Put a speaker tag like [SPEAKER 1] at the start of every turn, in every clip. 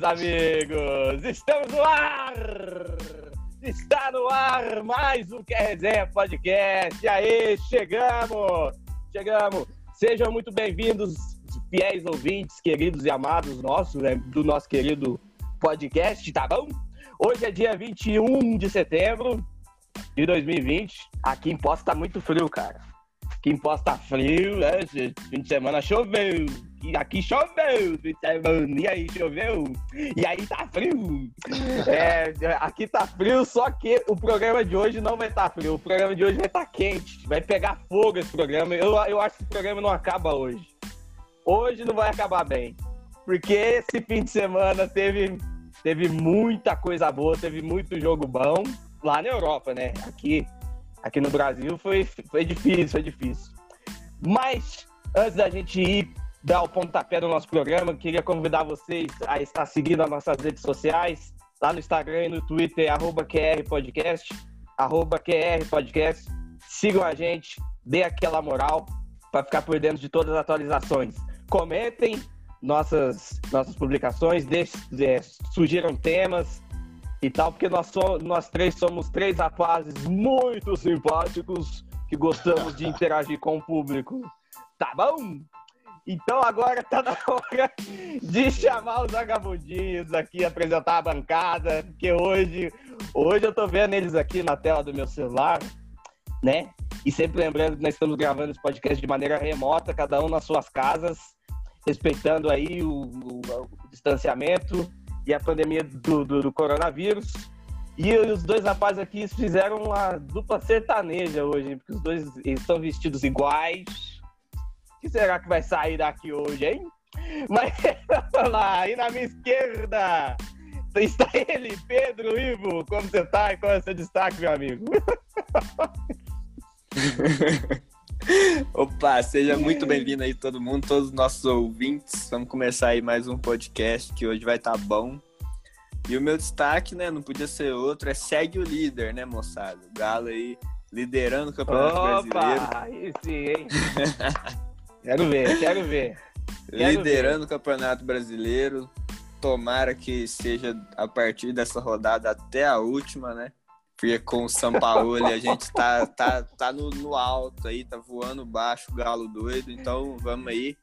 [SPEAKER 1] meus amigos! Estamos no ar! Está no ar mais um Quer Resenha Podcast. E aí, chegamos! Chegamos! Sejam muito bem-vindos, fiéis ouvintes, queridos e amados nossos, né, do nosso querido podcast, tá bom? Hoje é dia 21 de setembro de 2020. Aqui em Poço tá muito frio, cara. Aqui em Poço tá frio, né? Fim de semana choveu. E aqui choveu, semana. E aí, choveu? E aí tá frio. É, aqui tá frio, só que o programa de hoje não vai estar tá frio. O programa de hoje vai estar tá quente. Vai pegar fogo esse programa. Eu, eu acho que o programa não acaba hoje. Hoje não vai acabar bem. Porque esse fim de semana teve teve muita coisa boa, teve muito jogo bom lá na Europa, né? Aqui, aqui no Brasil foi, foi difícil, foi difícil. Mas antes da gente ir dar o pontapé do nosso programa, queria convidar vocês a estar seguindo as nossas redes sociais, lá no Instagram e no Twitter, arroba QR Podcast, arroba QR Podcast. Sigam a gente, dê aquela moral para ficar por dentro de todas as atualizações. Comentem, nossas, nossas publicações, deixe, é, sugiram temas e tal, porque nós, so, nós três somos três rapazes muito simpáticos que gostamos de interagir com o público. Tá bom? Então agora tá na hora de chamar os vagabundinhos aqui, apresentar a bancada, porque hoje, hoje eu tô vendo eles aqui na tela do meu celular, né? E sempre lembrando que nós estamos gravando esse podcast de maneira remota, cada um nas suas casas respeitando aí o, o, o distanciamento e a pandemia do, do, do, coronavírus. E os dois rapazes aqui fizeram uma dupla sertaneja hoje, porque os dois estão vestidos iguais. O que será que vai sair daqui hoje, hein? Mas vamos lá, aí na minha esquerda está ele, Pedro Ivo. Como você está e qual é o seu destaque, meu amigo?
[SPEAKER 2] Opa, seja muito bem-vindo aí todo mundo, todos os nossos ouvintes. Vamos começar aí mais um podcast que hoje vai estar tá bom. E o meu destaque, né, não podia ser outro, é segue o líder, né, moçada? O Galo aí liderando o Campeonato Opa, Brasileiro.
[SPEAKER 1] Aí sim, hein? quero ver, quero ver.
[SPEAKER 2] Quero liderando ver. o Campeonato Brasileiro. Tomara que seja a partir dessa rodada até a última, né? Porque com o São Paulo a gente tá, tá, tá no, no, alto aí, tá voando baixo, galo doido. Então vamos aí.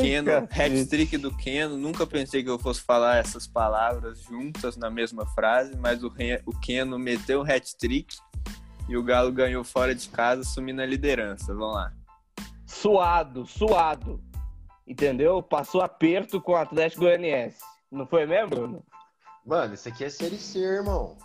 [SPEAKER 2] Keno, hat-trick do Keno. Nunca pensei que eu fosse falar essas palavras juntas na mesma frase, mas o, o Keno meteu um hat-trick e o Galo ganhou fora de casa, assumindo a liderança. Vamos lá.
[SPEAKER 1] Suado, suado. Entendeu? Passou aperto com o Atlético Goianiense. Não foi mesmo, Bruno?
[SPEAKER 3] Mano, isso aqui é série C, irmão.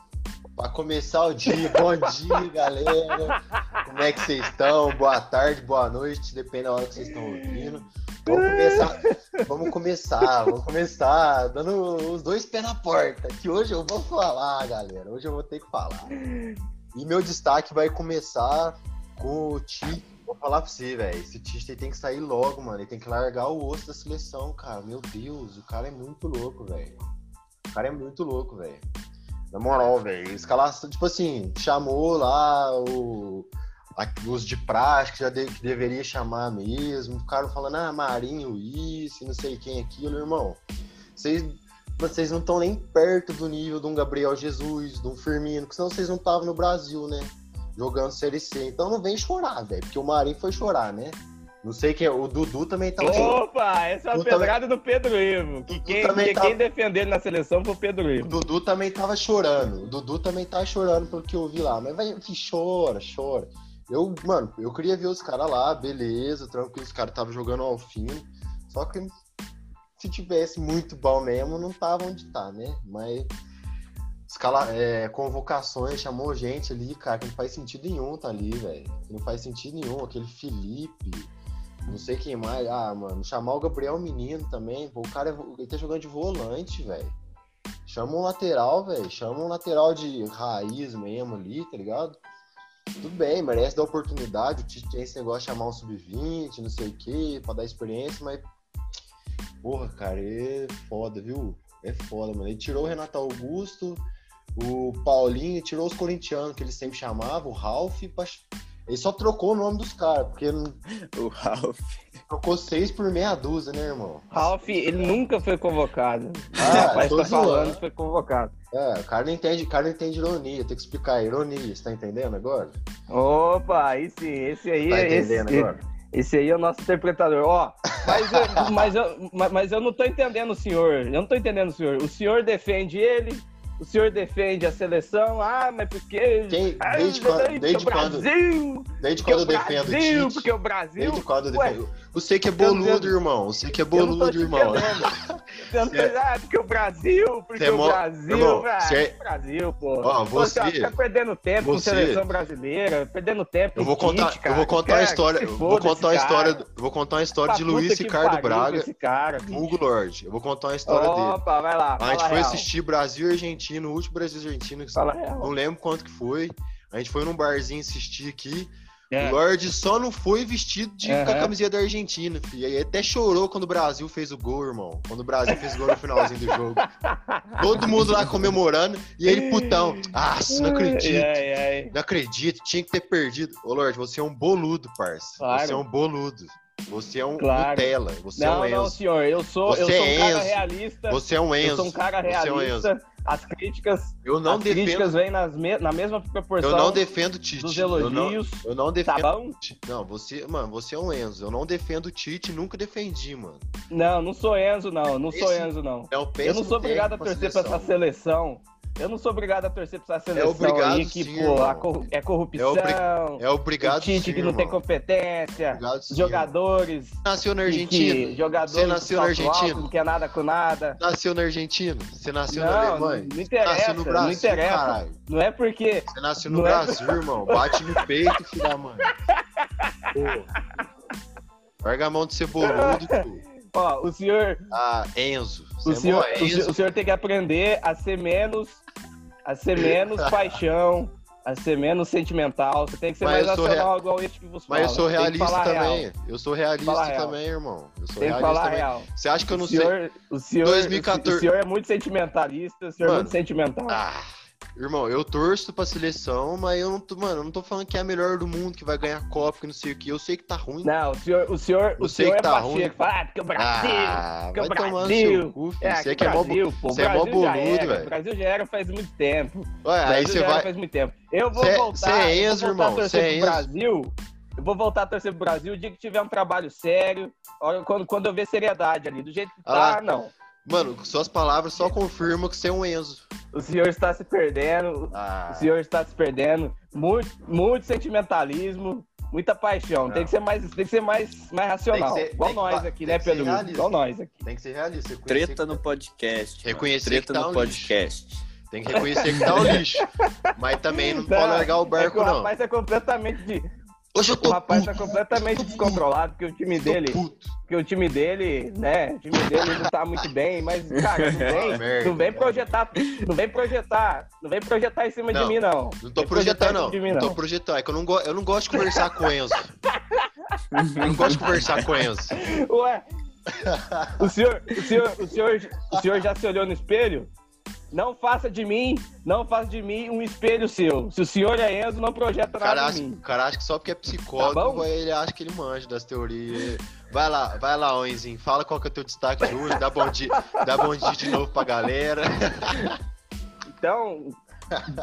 [SPEAKER 3] Para começar o dia, bom dia, galera. Como é que vocês estão? Boa tarde, boa noite, depende da hora que vocês estão ouvindo. Vamos começar, vamos começar, vamos começar dando os dois pés na porta. Que hoje eu vou falar, galera. Hoje eu vou ter que falar. E meu destaque vai começar com o Tite. Vou falar pra você, velho. Esse Tite tem que sair logo, mano. Ele tem que largar o osso da seleção, cara. Meu Deus, o cara é muito louco, velho. O cara é muito louco, velho. Na moral, velho. Escalação, tipo assim, chamou lá o, os de prática, já de, que deveria chamar mesmo. Ficaram falando, ah, Marinho, isso, não sei quem, aquilo, irmão. Vocês, vocês não estão nem perto do nível de um Gabriel Jesus, de um Firmino, porque senão vocês não estavam no Brasil, né? Jogando Série C. Então não vem chorar, velho, porque o Marinho foi chorar, né? Não sei quem é. O Dudu também tá.
[SPEAKER 1] Opa, essa é a pedrada também... do Pedro Ivo. Que quem, que tava... quem defender na seleção foi o Pedro Ivo.
[SPEAKER 3] O Dudu também tava chorando. O Dudu também tava chorando pelo que eu vi lá. Mas vai, que chora, chora. Eu, mano, eu queria ver os caras lá, beleza, tranquilo, os caras estavam jogando ao fim. Só que se tivesse muito bom mesmo, não tava onde tá, né? Mas escala, é, convocações, chamou gente ali, cara, que não faz sentido nenhum tá ali, velho. Não faz sentido nenhum. Aquele Felipe, não sei quem mais. Ah, mano, chamar o Gabriel Menino também. Pô, o cara ele tá jogando de volante, velho. Chama um lateral, velho. Chama um lateral de raiz mesmo ali, tá ligado? Tudo bem, merece dar oportunidade. O Tite tem esse negócio de chamar um sub-20, não sei o quê, pra dar experiência, mas. Porra, cara, é foda, viu? É foda, mano. Ele tirou o Renato Augusto, o Paulinho, tirou os corintianos que ele sempre chamava, o Ralph, pra Ele só trocou o nome dos caras, porque
[SPEAKER 2] O Ralph.
[SPEAKER 3] trocou seis por meia dúzia, né, irmão?
[SPEAKER 1] Ralph, ele nunca foi convocado.
[SPEAKER 3] Ah,
[SPEAKER 1] Rapaz, tá falando que foi convocado.
[SPEAKER 3] É, o cara não entende, o cara não entende ironia, tem que explicar a ironia, você tá entendendo agora?
[SPEAKER 1] Opa, aí sim, esse aí
[SPEAKER 3] Tá
[SPEAKER 1] é esse,
[SPEAKER 3] entendendo agora?
[SPEAKER 1] esse aí é o nosso interpretador. Ó, mas eu, mas, eu, mas- mas eu não tô entendendo o senhor. Eu não tô entendendo o senhor. O senhor defende ele, o senhor defende a seleção. Ah, mas porque.
[SPEAKER 3] Quem-
[SPEAKER 1] Ah,
[SPEAKER 3] desde quando- desde quando-
[SPEAKER 1] Brasil!
[SPEAKER 3] Desde quando eu
[SPEAKER 1] o
[SPEAKER 3] defendo
[SPEAKER 1] Brasil!
[SPEAKER 3] Tite,
[SPEAKER 1] Porque o Brasil!
[SPEAKER 3] desde quando eu defendo... Você que é boludo, irmão, você que é boludo, irmão.
[SPEAKER 1] Eu não
[SPEAKER 3] Cê-
[SPEAKER 1] Ah, porque o Brasil, porque
[SPEAKER 3] Cê é
[SPEAKER 1] o Brasil,
[SPEAKER 3] irmão, cê é-
[SPEAKER 1] Brasil, pô.
[SPEAKER 3] Ó, você-
[SPEAKER 1] Pô, Fica perdendo tempo com
[SPEAKER 3] você-
[SPEAKER 1] seleção brasileira, perdendo tempo
[SPEAKER 3] Eu vou
[SPEAKER 1] com
[SPEAKER 3] contar,
[SPEAKER 1] cara.
[SPEAKER 3] eu vou contar a
[SPEAKER 1] Cara,
[SPEAKER 3] história, eu
[SPEAKER 1] se
[SPEAKER 3] vou contar a história, eu vou contar a história
[SPEAKER 1] Pra
[SPEAKER 3] de Luiz Ricardo
[SPEAKER 1] com
[SPEAKER 3] Braga,
[SPEAKER 1] Esse cara.
[SPEAKER 3] Hugo Lorde. Eu vou contar a história dele.
[SPEAKER 1] Opa, vai lá.
[SPEAKER 3] A gente foi
[SPEAKER 1] real.
[SPEAKER 3] assistir Brasil e Argentina, o último Brasil e Argentina, não
[SPEAKER 1] real.
[SPEAKER 3] lembro quanto que foi. A gente foi num barzinho assistir aqui.
[SPEAKER 1] É.
[SPEAKER 3] O Lorde só não foi vestido de com a camiseta da Argentina, filho. Aí até chorou quando o Brasil fez o gol, irmão. Quando o Brasil fez o gol no finalzinho do jogo. Todo mundo lá comemorando e ele putão. Ah, não acredito.
[SPEAKER 1] Ai, ai.
[SPEAKER 3] Não acredito, tinha que ter perdido. Ô, Lorde, você é um boludo, parça.
[SPEAKER 1] Claro.
[SPEAKER 3] Você é um boludo. Você é um
[SPEAKER 1] Claro.
[SPEAKER 3] Nutella. Você é
[SPEAKER 1] Não,
[SPEAKER 3] um
[SPEAKER 1] não,
[SPEAKER 3] Enzo.
[SPEAKER 1] senhor. Eu sou, eu
[SPEAKER 3] Você
[SPEAKER 1] sou um
[SPEAKER 3] é
[SPEAKER 1] cara
[SPEAKER 3] Enzo.
[SPEAKER 1] realista.
[SPEAKER 3] Você é um Enzo.
[SPEAKER 1] Eu sou um cara
[SPEAKER 3] Você é um
[SPEAKER 1] realista. As críticas,
[SPEAKER 3] Eu não
[SPEAKER 1] as críticas
[SPEAKER 3] defendo.
[SPEAKER 1] vêm nas me- na mesma proporção
[SPEAKER 3] Eu não defendo o Tite.
[SPEAKER 1] dos
[SPEAKER 3] Eu não,
[SPEAKER 1] elogios.
[SPEAKER 3] eu não
[SPEAKER 1] Tá
[SPEAKER 3] defendo.
[SPEAKER 1] bom?
[SPEAKER 3] Não, você, mano, você é um Enzo. Eu não defendo o Tite, nunca defendi, mano.
[SPEAKER 1] Não, não sou Enzo, não. Não sou Enzo, não.
[SPEAKER 3] É um
[SPEAKER 1] Eu não sou obrigado a torcer pra essa
[SPEAKER 3] seleção.
[SPEAKER 1] Eu não sou obrigado a torcer pra essa seleção
[SPEAKER 3] obrigado
[SPEAKER 1] aí que,
[SPEAKER 3] sim,
[SPEAKER 1] pô, é corrupção.
[SPEAKER 3] É É obrigado
[SPEAKER 1] o Tite que não tem
[SPEAKER 3] irmão.
[SPEAKER 1] competência.
[SPEAKER 3] Obrigado sim,
[SPEAKER 1] jogadores.
[SPEAKER 3] Nasceu na
[SPEAKER 1] que-
[SPEAKER 3] Argentina.
[SPEAKER 1] que- jogadores
[SPEAKER 3] Você nasceu na
[SPEAKER 1] salto alto,
[SPEAKER 3] Argentina?
[SPEAKER 1] Não quer nada com nada.
[SPEAKER 3] Nasceu na Argentina. Você nasceu na
[SPEAKER 1] Não, não,
[SPEAKER 3] Alemanha.
[SPEAKER 1] não interessa.
[SPEAKER 3] Nasceu no
[SPEAKER 1] não
[SPEAKER 3] Brasil,
[SPEAKER 1] interessa.
[SPEAKER 3] caralho.
[SPEAKER 1] Não é porque.
[SPEAKER 3] Você nasceu no
[SPEAKER 1] Não é-
[SPEAKER 3] Brasil, irmão. Bate no peito, filho da mãe. Pô. Larga a mão de ser boludo, pô.
[SPEAKER 1] Ó, o senhor.
[SPEAKER 3] Ah, Enzo.
[SPEAKER 1] O
[SPEAKER 3] é
[SPEAKER 1] senhor, senhor,
[SPEAKER 3] Enzo.
[SPEAKER 1] o senhor tem que aprender a ser menos. A ser menos paixão. A ser menos sentimental. Você tem que ser
[SPEAKER 3] Mas
[SPEAKER 1] mais
[SPEAKER 3] eu sou
[SPEAKER 1] nacional igual esse que você
[SPEAKER 3] Mas eu
[SPEAKER 1] fala.
[SPEAKER 3] sou
[SPEAKER 1] Tem que
[SPEAKER 3] realista
[SPEAKER 1] falar real.
[SPEAKER 3] também. Eu sou realista também, irmão. Eu sou
[SPEAKER 1] Tem que
[SPEAKER 3] realista
[SPEAKER 1] falar
[SPEAKER 3] também.
[SPEAKER 1] real.
[SPEAKER 3] Você acha que eu não
[SPEAKER 1] o
[SPEAKER 3] sei?
[SPEAKER 1] senhor, O senhor,
[SPEAKER 3] 2014.
[SPEAKER 1] O senhor é muito sentimentalista, o senhor é
[SPEAKER 3] Mano.
[SPEAKER 1] muito sentimental.
[SPEAKER 3] Ah, irmão, eu torço pra seleção, mas eu não tô, mano, eu não tô falando que é a melhor do mundo, que vai ganhar Copa, que não sei o que. Eu sei que tá ruim.
[SPEAKER 1] Não, o senhor, o senhor,
[SPEAKER 3] Eu
[SPEAKER 1] o senhor
[SPEAKER 3] que
[SPEAKER 1] é
[SPEAKER 3] tá ruim.
[SPEAKER 1] Fala, ah, porque o Brasil.
[SPEAKER 3] Ah,
[SPEAKER 1] porque
[SPEAKER 3] vai
[SPEAKER 1] o Brasil.
[SPEAKER 3] cu.
[SPEAKER 1] É,
[SPEAKER 3] Você
[SPEAKER 1] aqui
[SPEAKER 3] que é mó,
[SPEAKER 1] Brasil, pô.
[SPEAKER 3] você é mó
[SPEAKER 1] Brasil
[SPEAKER 3] boludo, velho.
[SPEAKER 1] O Brasil já era faz muito tempo.
[SPEAKER 3] Ué, aí
[SPEAKER 1] Brasil
[SPEAKER 3] você vai.
[SPEAKER 1] faz muito tempo. Eu vou
[SPEAKER 3] Cê-
[SPEAKER 1] voltar.
[SPEAKER 3] cê é Enzo, irmão,
[SPEAKER 1] a torcer
[SPEAKER 3] cê é Enzo.
[SPEAKER 1] Brasil. Eu vou voltar a torcer pro Brasil o dia que tiver um trabalho sério. Quando, quando eu ver seriedade ali. Do jeito que
[SPEAKER 3] Ah
[SPEAKER 1] tá, não.
[SPEAKER 3] Mano, suas palavras só confirmam que você é um Enzo.
[SPEAKER 1] O senhor está se perdendo.
[SPEAKER 3] Ah,
[SPEAKER 1] O senhor está se perdendo. Muito, muito sentimentalismo, muita paixão.
[SPEAKER 3] Não.
[SPEAKER 1] Tem que ser mais, tem que ser mais, mais racional.
[SPEAKER 3] Que ser-
[SPEAKER 1] Igual
[SPEAKER 3] que
[SPEAKER 1] nós
[SPEAKER 3] fa-
[SPEAKER 1] aqui, né,
[SPEAKER 3] que
[SPEAKER 1] Pedro?
[SPEAKER 3] realista.
[SPEAKER 1] Igual nós aqui.
[SPEAKER 3] tem que ser realista.
[SPEAKER 2] Treta
[SPEAKER 3] que-
[SPEAKER 2] no podcast.
[SPEAKER 3] Reconhecer
[SPEAKER 2] Treta
[SPEAKER 3] que tá
[SPEAKER 2] no
[SPEAKER 3] um
[SPEAKER 2] podcast.
[SPEAKER 3] Tem que reconhecer que tá um lixo. Mas também não, pode largar o
[SPEAKER 1] é que
[SPEAKER 3] barco,
[SPEAKER 1] o
[SPEAKER 3] não.
[SPEAKER 1] rapaz é completamente de,
[SPEAKER 3] Hoje eu
[SPEAKER 1] o
[SPEAKER 3] tô
[SPEAKER 1] rapaz
[SPEAKER 3] puto.
[SPEAKER 1] tá completamente descontrolado porque o time dele, porque o time dele, né, o time dele não tá muito bem, mas cara, não vem, não vem projetar, não vem projetar, não vem projetar em cima de
[SPEAKER 3] Não,
[SPEAKER 1] mim não.
[SPEAKER 3] Não tô projetando, não.
[SPEAKER 1] de mim,
[SPEAKER 3] Não
[SPEAKER 1] não.
[SPEAKER 3] tô projetando. É que eu não, go... eu não gosto de conversar com o Enzo. Eu não gosto de conversar com o Enzo.
[SPEAKER 1] Ué, o senhor, o senhor, o senhor, o senhor já se olhou no espelho? Não faça de mim, não faça de mim um espelho seu. Se o senhor é Enzo, não projeta
[SPEAKER 3] cara,
[SPEAKER 1] nada
[SPEAKER 3] acha,
[SPEAKER 1] em mim.
[SPEAKER 3] o cara acha que só porque é
[SPEAKER 1] Tá
[SPEAKER 3] psicólogo,
[SPEAKER 1] bom?
[SPEAKER 3] ele acha que ele manja das teorias. Vai lá, vai lá, ô Enzinho. Fala qual que é o teu destaque de hoje. Dá bom dia, dá bom dia de novo pra galera.
[SPEAKER 1] Então,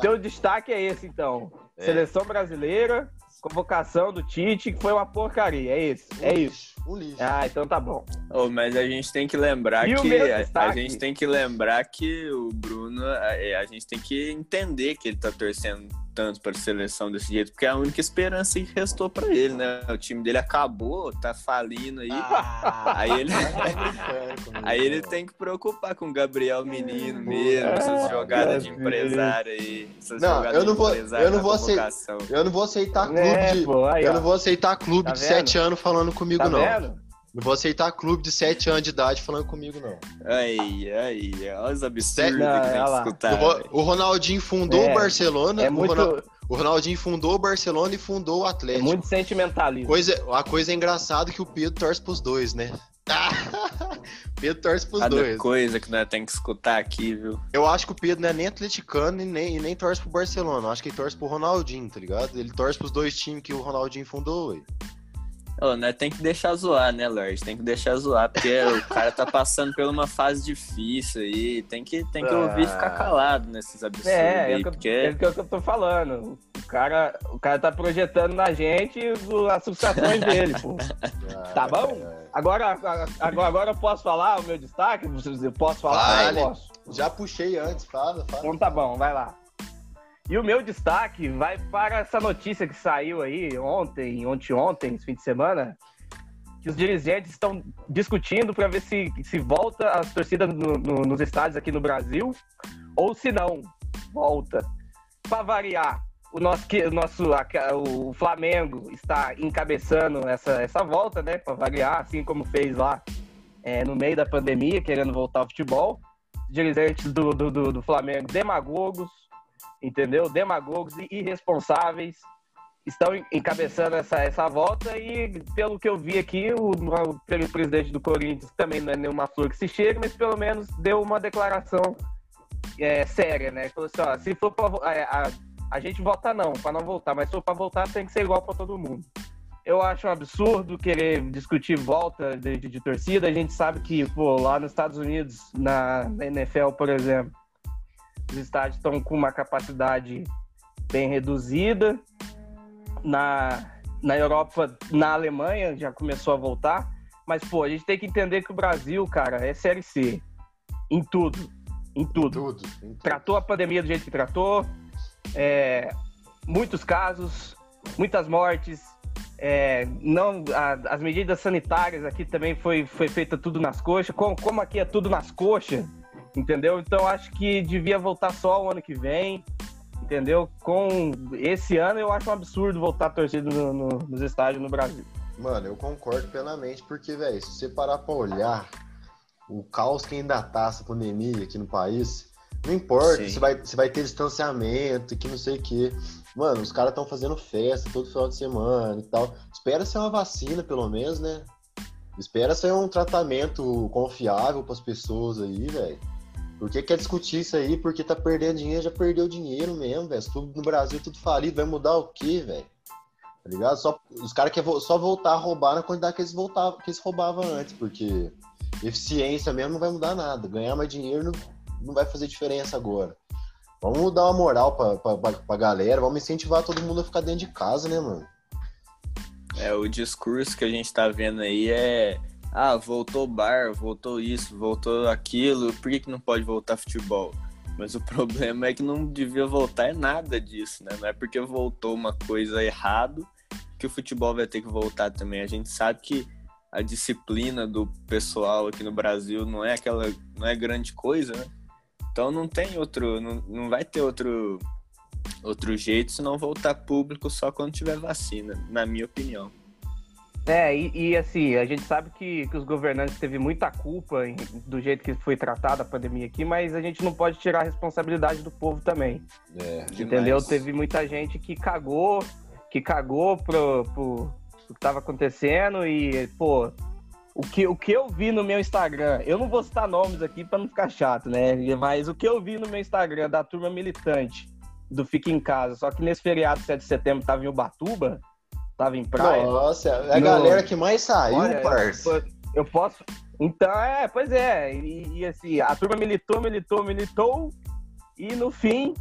[SPEAKER 1] teu destaque é esse, então.
[SPEAKER 3] É.
[SPEAKER 1] Seleção brasileira, convocação do Tite, que foi uma porcaria. É isso, é isso.
[SPEAKER 3] Um lixo.
[SPEAKER 1] Ah, então tá bom.
[SPEAKER 2] Ô, mas a gente tem que lembrar
[SPEAKER 1] E
[SPEAKER 2] que a, a gente tem que lembrar que o Bruno, a, a gente tem que entender que ele tá torcendo tanto para a seleção desse jeito, porque é a única esperança que restou para ele, né? O time dele acabou, tá falindo aí.
[SPEAKER 3] Ah,
[SPEAKER 2] Aí ele-
[SPEAKER 3] tá
[SPEAKER 2] Aí ele tem que preocupar com o Gabriel Menino mesmo, essas
[SPEAKER 1] Ah,
[SPEAKER 2] jogadas de empresário aí. Essas
[SPEAKER 3] Não,
[SPEAKER 2] jogadas
[SPEAKER 3] eu não
[SPEAKER 2] de
[SPEAKER 3] vou-
[SPEAKER 2] empresário
[SPEAKER 3] eu não vou aceitar-. Eu não vou aceitar clube
[SPEAKER 1] É,
[SPEAKER 3] de.
[SPEAKER 1] pô, aí,
[SPEAKER 3] eu não vou aceitar clube
[SPEAKER 1] Tá
[SPEAKER 3] de? 7 anos falando comigo,
[SPEAKER 1] Tá
[SPEAKER 3] não.
[SPEAKER 1] vendo?
[SPEAKER 3] Não vou aceitar clube de 7 anos de idade falando comigo, não.
[SPEAKER 2] Aí, aí, olha os absurdos
[SPEAKER 1] Não,
[SPEAKER 2] que tem que escutar.
[SPEAKER 3] O Ro-
[SPEAKER 2] velho.
[SPEAKER 3] o Ronaldinho fundou
[SPEAKER 1] É,
[SPEAKER 3] o Barcelona.
[SPEAKER 1] É
[SPEAKER 3] o,
[SPEAKER 1] muito,
[SPEAKER 3] Ronal- o Ronaldinho fundou o Barcelona e fundou o
[SPEAKER 1] é
[SPEAKER 3] Atlético.
[SPEAKER 1] muito sentimentalismo.
[SPEAKER 3] Coisa, a coisa é engraçada que o Pedro torce pros dois, né? Pedro torce pros
[SPEAKER 2] Cada
[SPEAKER 3] dois.
[SPEAKER 2] coisa que nós temos que escutar aqui, viu?
[SPEAKER 3] Eu acho que o Pedro não é nem atleticano e nem, e nem torce pro Barcelona. Eu acho que ele torce pro Ronaldinho, tá ligado? Ele torce pros dois times que o Ronaldinho fundou, ué.
[SPEAKER 2] Ô, nós tem que deixar zoar, né, Lorde? Tem que deixar zoar, porque o cara tá passando por uma fase difícil aí. Tem que, tem que ouvir e ficar calado nesses absurdos
[SPEAKER 1] É, é,
[SPEAKER 2] aí,
[SPEAKER 1] o que, eu-
[SPEAKER 2] porque...
[SPEAKER 1] é o que eu tô falando. O cara, o cara tá projetando na gente as frustrações dele, pô. Tá bom? Agora, agora, agora eu posso falar o meu destaque? Eu posso falar?
[SPEAKER 3] Vale.
[SPEAKER 1] Eu posso.
[SPEAKER 3] Já puxei antes, fala, fala.
[SPEAKER 1] Então tá bom, vai lá. E o meu destaque vai para essa notícia que saiu aí ontem, ontem, ontem, esse fim de semana, que os dirigentes estão discutindo para ver se, se volta as torcidas no- no- nos estádios aqui no Brasil ou se não volta. Para variar, o nosso, o nosso o Flamengo está encabeçando essa, essa volta, né? Para variar, assim como fez lá é, no meio da pandemia, querendo voltar ao futebol dirigentes do, do, do, do Flamengo demagogos, entendeu? Demagogos e irresponsáveis estão en- encabeçando essa, essa volta e, pelo que eu vi aqui, o, o pre- presidente do Corinthians também não é nenhuma flor que se chega, mas pelo menos deu uma declaração é, séria, né? Falou assim, ó, se for pra, vo- é, a, a gente vota não, para não voltar, mas se for para voltar tem que ser igual para todo mundo. Eu acho um absurdo querer discutir volta de, de- de torcida. A gente sabe que, pô, lá nos Estados Unidos, na, na NFL, por exemplo, os estádios estão com uma capacidade bem reduzida. Na, na Europa, na Alemanha, já começou a voltar. Mas, pô, a gente tem que entender que o Brasil, cara, é Série C. Em tudo. Em tudo
[SPEAKER 3] Tudo. em tudo.
[SPEAKER 1] tratou a pandemia do jeito que tratou, é, muitos casos, muitas mortes, é, não, a- as medidas sanitárias aqui também foi, foi feita tudo nas coxas, como, como aqui é tudo nas coxas, entendeu? Então acho que devia voltar só o ano que vem, entendeu? Com esse ano eu acho um absurdo voltar a torcida no- no- nos estádios no Brasil.
[SPEAKER 3] Mano, eu concordo plenamente, porque, velho, se você parar pra olhar o caos que ainda tá essa pandemia aqui no país, não importa
[SPEAKER 2] Sim.
[SPEAKER 3] se vai, se vai ter distanciamento, que não sei o quê. Mano, os caras estão fazendo festa todo final de semana e tal. Espera ser uma vacina, pelo menos, né? Espera ser um tratamento confiável pras pessoas aí, velho. Por que quer discutir isso aí? Porque tá perdendo dinheiro, já perdeu dinheiro mesmo, velho. Tudo no Brasil, tudo falido. Vai mudar o quê, velho? Tá ligado? Só, os caras querem só voltar a roubar na quantidade que eles, voltavam, que eles roubavam antes, porque eficiência mesmo não vai mudar nada. Ganhar mais dinheiro não, não vai fazer diferença agora. Vamos dar uma moral pra, pra, pra galera, vamos incentivar todo mundo a ficar dentro de casa, né, mano?
[SPEAKER 2] É, o discurso que a gente tá vendo aí é. Ah, voltou bar, voltou isso, voltou aquilo, por que, que não pode voltar futebol? Mas o problema é que não devia voltar nada disso, né? Não é porque voltou uma coisa errado que o futebol vai ter que voltar também. A gente sabe que a disciplina do pessoal aqui no Brasil não é aquela, não é grande coisa, né? Então não tem outro, não, não vai ter outro outro jeito se não voltar público só quando tiver vacina, na minha opinião.
[SPEAKER 1] É, e, e, assim, a gente sabe que, que os governantes teve muita culpa em- do jeito que foi tratada a pandemia aqui, mas a gente não pode tirar a responsabilidade do povo também.
[SPEAKER 3] É.
[SPEAKER 1] Entendeu?
[SPEAKER 2] Demais.
[SPEAKER 1] Teve muita gente que cagou, que cagou pro, pro, pro que tava acontecendo e, pô, o que, o que eu vi no meu Instagram, eu não vou citar nomes aqui pra não ficar chato, né? Mas o que eu vi no meu Instagram da turma militante do Fica em Casa, só que nesse feriado 7 de setembro tava em Ubatuba, tava em praia.
[SPEAKER 3] Nossa, é a
[SPEAKER 1] No-
[SPEAKER 3] galera que mais saiu,
[SPEAKER 1] Olha,
[SPEAKER 3] parça.
[SPEAKER 1] Eu, eu posso. Então, é, pois é. E, e, assim, a turma militou, militou, militou. E no fim.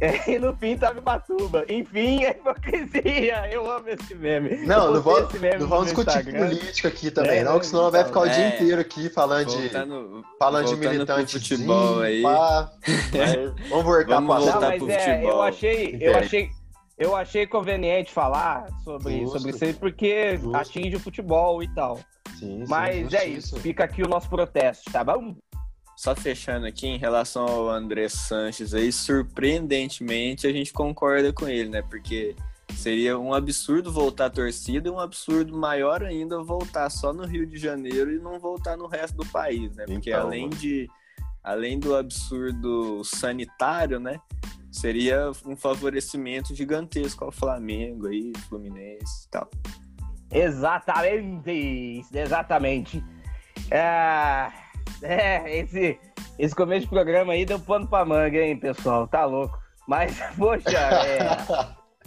[SPEAKER 1] é, e no fim tava em Batuba. Enfim, é hipocrisia. Eu amo esse meme.
[SPEAKER 3] Não, não,
[SPEAKER 1] esse meme
[SPEAKER 3] não vamos discutir
[SPEAKER 1] Instagram.
[SPEAKER 3] política aqui também,
[SPEAKER 1] É,
[SPEAKER 3] não, que senão vai ficar o
[SPEAKER 2] é.
[SPEAKER 3] dia inteiro aqui falando de, falando de militante
[SPEAKER 2] futebol aí.
[SPEAKER 3] Vamos workar
[SPEAKER 2] Vamos
[SPEAKER 3] pra
[SPEAKER 1] Não,
[SPEAKER 2] voltar
[SPEAKER 1] mas
[SPEAKER 2] pro
[SPEAKER 1] é,
[SPEAKER 2] futebol.
[SPEAKER 1] eu achei, eu achei, eu achei conveniente falar sobre,
[SPEAKER 3] Justo.
[SPEAKER 1] sobre isso aí, porque
[SPEAKER 3] Justo.
[SPEAKER 1] atinge o futebol e tal.
[SPEAKER 3] Sim, sim,
[SPEAKER 1] Mas é
[SPEAKER 3] justiça.
[SPEAKER 1] isso, fica aqui o nosso protesto, tá bom?
[SPEAKER 2] Só fechando aqui em relação ao André Sanches aí, surpreendentemente a gente concorda com ele, né? Porque seria um absurdo voltar a torcida e um absurdo maior ainda voltar só no Rio de Janeiro e não voltar no resto do país, né? Porque
[SPEAKER 3] Então,
[SPEAKER 2] além de além do absurdo sanitário, né? Seria um favorecimento gigantesco ao Flamengo aí, Fluminense e tal.
[SPEAKER 1] Exatamente, exatamente. É, é esse, esse começo de programa aí deu pano pra manga, hein, pessoal? Tá louco. Mas, poxa, é,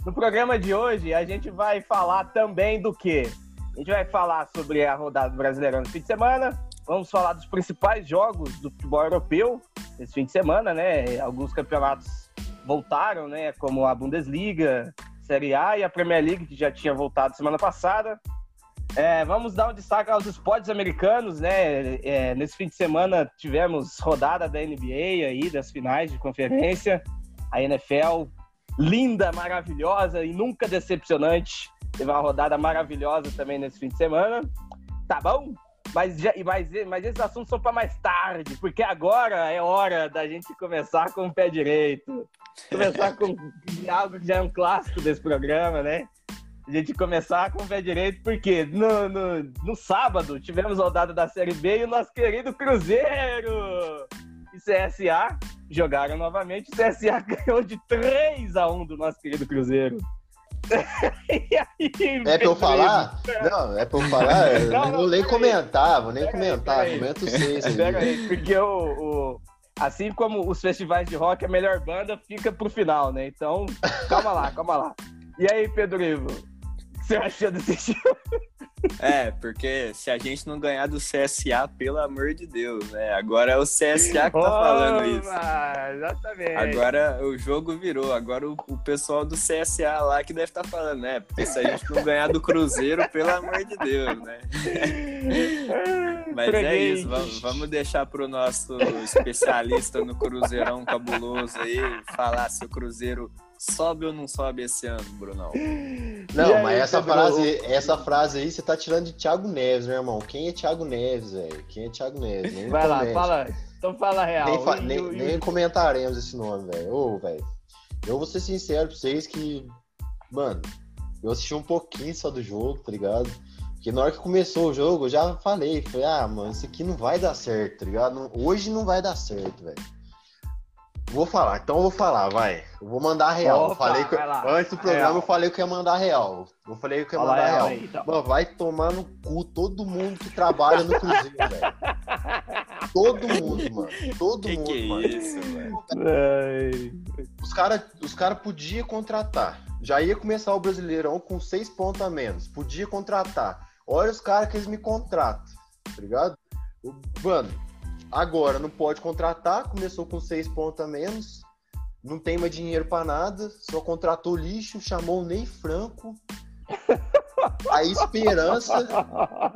[SPEAKER 1] no programa de hoje a gente vai falar também do quê? A gente vai falar sobre a rodada do Brasileirão no fim de semana, vamos falar dos principais jogos do futebol europeu nesse fim de semana, né? Alguns campeonatos voltaram, né? Como a Bundesliga, Série A e a Premier League, que já tinha voltado semana passada. É, vamos dar um destaque aos esportes americanos, né? É, nesse fim de semana tivemos rodada da NBA aí, das finais de conferência. A NFL, linda, maravilhosa e nunca decepcionante. Teve uma rodada maravilhosa também nesse fim de semana. Tá bom? Mas, já, mas, mas esses assuntos são para mais tarde, porque agora é hora da gente começar com o pé direito. Começar com algo que já é um clássico desse programa, né? A gente começar com o pé direito, porque no, no, no sábado tivemos rodada da Série B e o nosso querido Cruzeiro e CSA jogaram novamente. O CSA ganhou de 3 a 1 do nosso querido Cruzeiro.
[SPEAKER 3] aí, é pra eu falar? Não, é pra eu falar? Eu não, não, vou nem comentar, vou nem comentar. Aí, Comenta vocês.
[SPEAKER 1] Pera aí, porque o, o, assim como os festivais de rock, a melhor banda fica pro final, né? Então, calma lá, calma lá. E aí, Pedro Ivo? O que você achou desse jogo?
[SPEAKER 2] É, porque se a gente não ganhar do CSA, pelo amor de Deus, né? Agora é o CSA que tá falando isso.
[SPEAKER 1] Exatamente.
[SPEAKER 2] Agora o jogo virou. Agora o, o pessoal do CSA lá que deve estar tá falando, né? Porque se a gente não ganhar do Cruzeiro, pelo amor de Deus, né? Mas é isso, vamos, vamos deixar pro nosso especialista no Cruzeirão cabuloso aí falar se o Cruzeiro sobe ou não sobe esse ano, Brunão?
[SPEAKER 3] Não, aí, mas essa frase, essa frase aí você tá tirando de Thiago Neves, meu irmão. Quem é Thiago Neves, velho? Quem é Thiago Neves? Nem
[SPEAKER 1] Vai lá, fala. Então fala real.
[SPEAKER 3] Nem, fa nem, nem comentaremos esse nome, velho. Ô, velho. Eu vou ser sincero pra vocês que, mano, eu assisti um pouquinho só do jogo, tá ligado? Porque na hora que começou o jogo, eu já falei, falei, ah, mano, isso aqui não vai dar certo, tá ligado? Hoje não vai dar certo, velho. Vou falar, então eu vou falar, vai. Eu vou mandar real. Opa, falei que, antes do programa real. eu falei que ia mandar real. Eu falei que ia mandar real. Aí, então. Mano, vai tomar no cu todo mundo que trabalha no Cruzeiro, velho. Todo mundo, mano. Todo
[SPEAKER 2] que
[SPEAKER 3] mundo,
[SPEAKER 2] que é
[SPEAKER 3] mano.
[SPEAKER 2] Isso, velho?
[SPEAKER 3] Os caras os cara podiam contratar. Já ia começar o Brasileirão com seis pontos a menos. Podia contratar. Olha os caras que eles me contratam, tá ligado? Mano, Agora não pode contratar, começou com seis pontos a menos, não tem mais dinheiro para nada, só contratou lixo, chamou o Ney Franco. A esperança,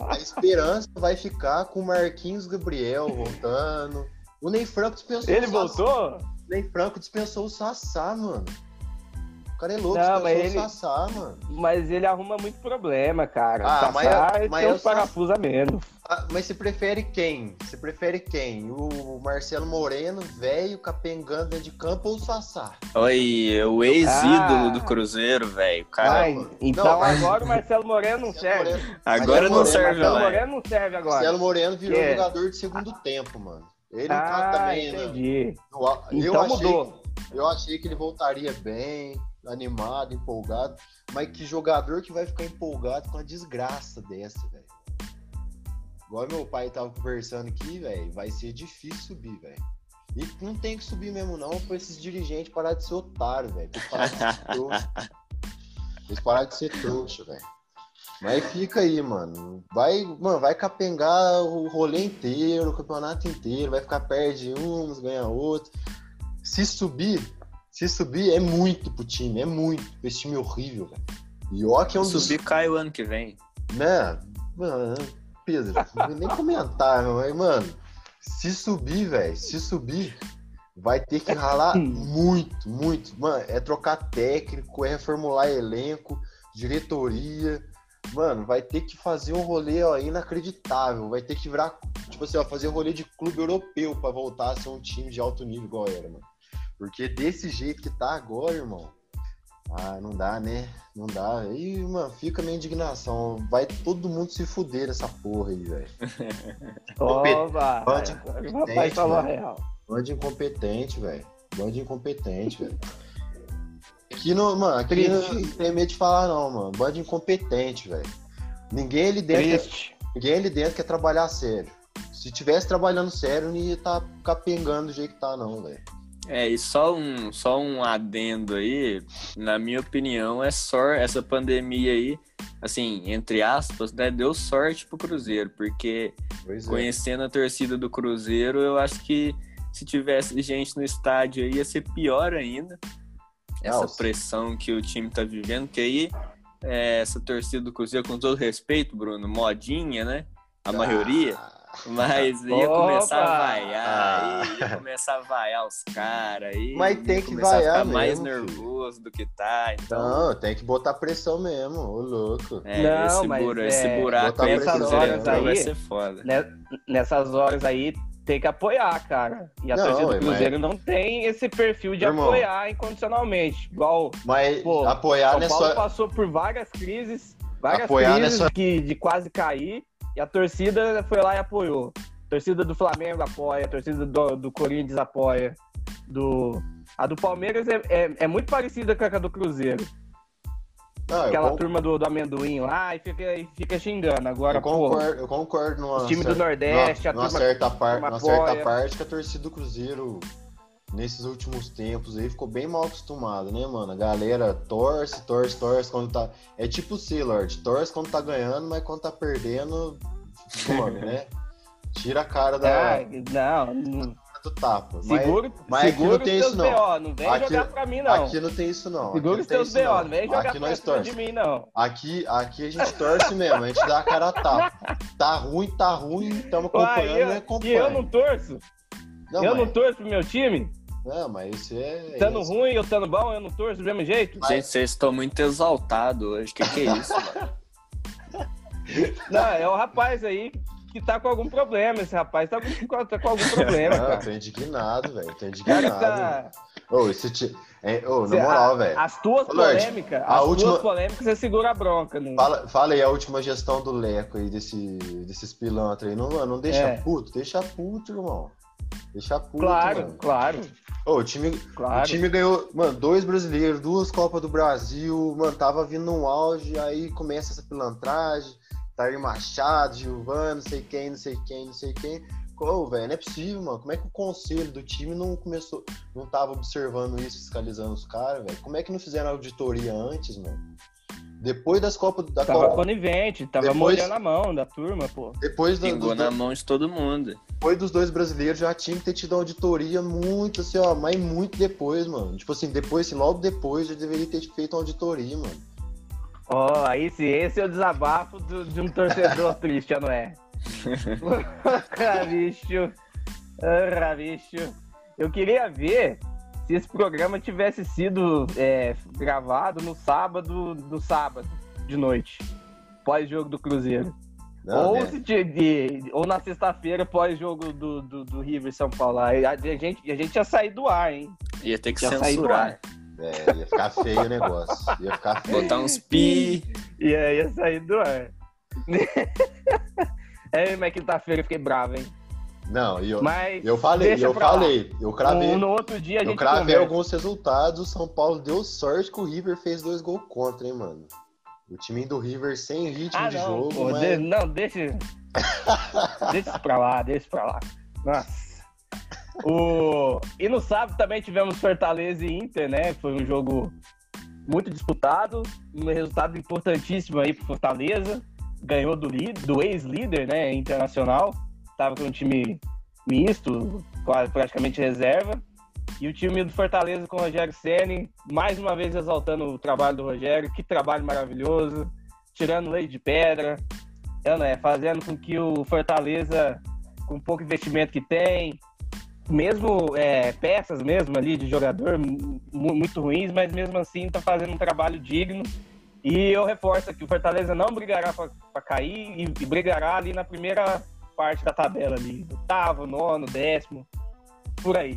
[SPEAKER 3] a esperança vai ficar com o Marquinhos Gabriel voltando. O Ney Franco dispensou
[SPEAKER 1] Ele voltou?
[SPEAKER 3] O Ney Franco dispensou o Sassá, mano. O cara é louco, não, mas ele, Sassá, mano.
[SPEAKER 1] Mas ele arruma muito problema, cara. Ah, Sassá mas, mas tem uns parafusos a menos.
[SPEAKER 3] Ah, mas você prefere quem? Você prefere quem? O Marcelo Moreno, velho, capengando dentro de campo ou o Sassá?
[SPEAKER 2] Oi, o ex-ídolo ah. do Cruzeiro, velho. Cara...
[SPEAKER 1] então não, mas... agora o Marcelo Moreno não serve.
[SPEAKER 2] Moreno... Agora não Moreno, serve,
[SPEAKER 1] Marcelo Moreno não serve agora.
[SPEAKER 3] Marcelo Moreno virou é. jogador de segundo tempo, mano. Ele tá
[SPEAKER 1] ah,
[SPEAKER 3] tá também,
[SPEAKER 1] entendi.
[SPEAKER 3] Né? Eu,
[SPEAKER 1] então
[SPEAKER 3] eu
[SPEAKER 1] mudou.
[SPEAKER 3] eu achei que ele voltaria bem animado, empolgado, mas que jogador que vai ficar empolgado com a desgraça dessa, velho. Igual meu pai tava conversando aqui, velho, vai ser difícil subir, velho. E não tem que subir mesmo não pra esses dirigentes parar de ser otário, velho. Que parar de ser trouxa. Eles parar de ser trouxa, velho. Mas fica aí, mano. Vai, mano, vai capengar o rolê inteiro, o campeonato inteiro, vai ficar perto de uns, ganha outro. Se subir, se subir é muito pro time, é muito. Esse time é horrível, velho. E ó que é um
[SPEAKER 2] Se subir, cai o ano que vem.
[SPEAKER 3] Né? Mano, Pedro, não vou nem comentar, mas, mano, se subir, velho, se subir, vai ter que ralar muito, muito. Mano, é trocar técnico, é reformular elenco, diretoria. Mano, vai ter que fazer um rolê ó, inacreditável. Vai ter que virar, tipo assim, ó, fazer um rolê de clube europeu para voltar a ser um time de alto nível igual era, mano. Porque desse jeito que tá agora, irmão, ah, não dá, né? Não dá. Aí, mano, fica minha indignação. Vai todo mundo se fuder nessa porra aí, velho.
[SPEAKER 1] Oba!
[SPEAKER 3] Bande incompetente. Bande incompetente, velho. Bande incompetente, velho. Aqui não, mano, aqui não tem medo de falar, não, mano. Bande incompetente, velho. Ninguém ali dentro. Quer, ninguém ali dentro quer trabalhar sério. Se tivesse trabalhando sério, não ia estar tá capengando do jeito que tá, não, velho.
[SPEAKER 2] É, e só um, só um adendo aí, na minha opinião, é só essa pandemia aí, assim, entre aspas, né, deu sorte pro Cruzeiro, porque é. conhecendo a torcida do Cruzeiro, eu acho que se tivesse gente no estádio aí ia ser pior ainda. Essa Nossa. pressão que o time tá vivendo, que aí é, essa torcida do Cruzeiro, com todo respeito, Bruno, modinha, né? A ah. maioria mas ia Opa! começar a vaiar, ah. ia começar a vaiar os caras aí.
[SPEAKER 3] Mas tem que vaiar mesmo.
[SPEAKER 2] mais nervoso filho. do que tá. Então...
[SPEAKER 3] Não, tem que botar pressão mesmo, ô louco.
[SPEAKER 2] É, não, esse, mas bura, é... esse buraco aí,
[SPEAKER 1] nessas horas aí
[SPEAKER 2] vai ser foda.
[SPEAKER 1] Nessas horas aí tem que apoiar, cara. E a não, torcida do Cruzeiro mas... não tem esse perfil de Irmão, apoiar incondicionalmente. Igual.
[SPEAKER 3] Mas pô, apoiar
[SPEAKER 1] São
[SPEAKER 3] nessa.
[SPEAKER 1] Paulo passou por várias crises, várias apoiar crises nessa... que, de quase cair. E a torcida foi lá e apoiou. A torcida do Flamengo apoia, a torcida do, do Corinthians apoia. Do, a do Palmeiras é, é, é muito parecida com a do Cruzeiro. Não, Aquela turma do, do amendoim lá e fica, e fica xingando. Agora,
[SPEAKER 3] eu concordo, eu concordo numa,
[SPEAKER 1] o time do Nordeste,
[SPEAKER 3] numa, a turma, certa, par, numa certa parte que a torcida do Cruzeiro nesses últimos tempos aí ficou bem mal acostumado, né, mano? A galera torce, torce, torce quando tá. É tipo o Sealord, torce quando tá ganhando, mas quando tá perdendo, some, né? Tira a cara da.
[SPEAKER 1] Ah, não, não.
[SPEAKER 3] Do tapa.
[SPEAKER 1] Seguro,
[SPEAKER 3] mas, mas
[SPEAKER 1] seguro
[SPEAKER 3] aqui não tem isso, não.
[SPEAKER 1] BO, não vem
[SPEAKER 3] aqui,
[SPEAKER 1] jogar pra mim, não.
[SPEAKER 3] Aqui não tem isso, não.
[SPEAKER 1] Segura os teus BO, não. não vem jogar
[SPEAKER 3] aqui nós torce.
[SPEAKER 1] de mim, não.
[SPEAKER 3] Aqui, aqui a gente torce mesmo, a gente dá a cara a tapa. Tá ruim, tá ruim, estamos acompanhando, Uai, eu, acompanha.
[SPEAKER 1] E eu não torço? Não, eu mas... não torço pro meu time?
[SPEAKER 3] Não, mas isso é.
[SPEAKER 1] Estando ruim ou estando bom, eu não torço do mesmo jeito.
[SPEAKER 2] Gente, vocês estão muito exaltados hoje. O que, que é isso, mano?
[SPEAKER 1] Não, é o rapaz aí que tá com algum problema. Esse rapaz tá com, tá com algum problema. Não, cara.
[SPEAKER 3] tô indignado, velho. Tô indignado. Tá... Ô, esse ti... é, ô, na moral, velho.
[SPEAKER 1] As tuas polêmicas, as última... tuas polêmicas, você segura a bronca. Né?
[SPEAKER 3] Fala, fala aí a última gestão do Leco aí, desse, desses pilantras aí. Não, não deixa é. puto, deixa puto, irmão. Deixa puto,
[SPEAKER 1] Claro,
[SPEAKER 3] mano.
[SPEAKER 1] claro.
[SPEAKER 3] Oh, o, time, claro. o time ganhou, mano, dois brasileiros, duas Copas do Brasil, mano, tava vindo num auge, aí começa essa pilantragem, Tair Machado, Gilvan, não sei quem, não sei quem, não sei quem. Ô, velho, não é possível, mano. Como é que o conselho do time não começou, não tava observando isso, fiscalizando os caras, velho? Como é que não fizeram auditoria antes, mano? Depois das Copas da
[SPEAKER 1] tava
[SPEAKER 3] Copa.
[SPEAKER 1] conivente, tava depois, molhando a mão da turma, pô.
[SPEAKER 2] Depois do, Pingou na mão de todo mundo.
[SPEAKER 3] Depois dos dois brasileiros já tinha que ter tido auditoria muito, assim, ó, mas muito depois, mano. Tipo assim, depois, assim, logo depois já deveria ter feito uma auditoria, mano.
[SPEAKER 1] Ó, oh, aí sim, esse é o desabafo do, de um torcedor triste, não é? ah, bicho. Ah, bicho. Eu queria ver se esse programa tivesse sido é, gravado no sábado, do sábado de noite, pós-jogo do Cruzeiro. Não, ou, né? se, de, ou na sexta-feira, pós-jogo do, do, do, River São Paulo. A, a, gente, a gente ia sair do ar, hein?
[SPEAKER 2] Ia ter que ia censurar.
[SPEAKER 3] É, ia ficar feio o negócio. Ia ficar feio.
[SPEAKER 2] Botar uns pi.
[SPEAKER 1] Ia, ia sair do ar. é, mas quinta-feira eu fiquei bravo, hein?
[SPEAKER 3] Não, eu, Mas eu falei, eu falei, eu cravei.
[SPEAKER 1] No, no outro dia a gente
[SPEAKER 3] Eu cravei conversa. alguns resultados. O São Paulo deu sorte que o River fez dois gols contra, hein, mano. O time do River sem ritmo ah, de jogo. Pô, mas...
[SPEAKER 1] de, não, deixa. deixa pra lá, deixa pra lá. Nossa. O... E no sábado também tivemos Fortaleza e Inter, né? Foi um jogo muito disputado, um resultado importantíssimo aí pro Fortaleza. Ganhou do, do ex-líder, né? Internacional estava com um time misto, praticamente reserva. E o time do Fortaleza com o Rogério Ceni, mais uma vez exaltando o trabalho do Rogério, que trabalho maravilhoso, tirando leite de pedra, é, fazendo com que o Fortaleza, com pouco investimento que tem, mesmo é, peças mesmo ali de jogador muito ruins, mas mesmo assim está fazendo um trabalho digno. E eu reforço que o Fortaleza não brigará para cair e, e brigará ali na primeira parte da tabela ali. Oitavo, nono, décimo, por aí.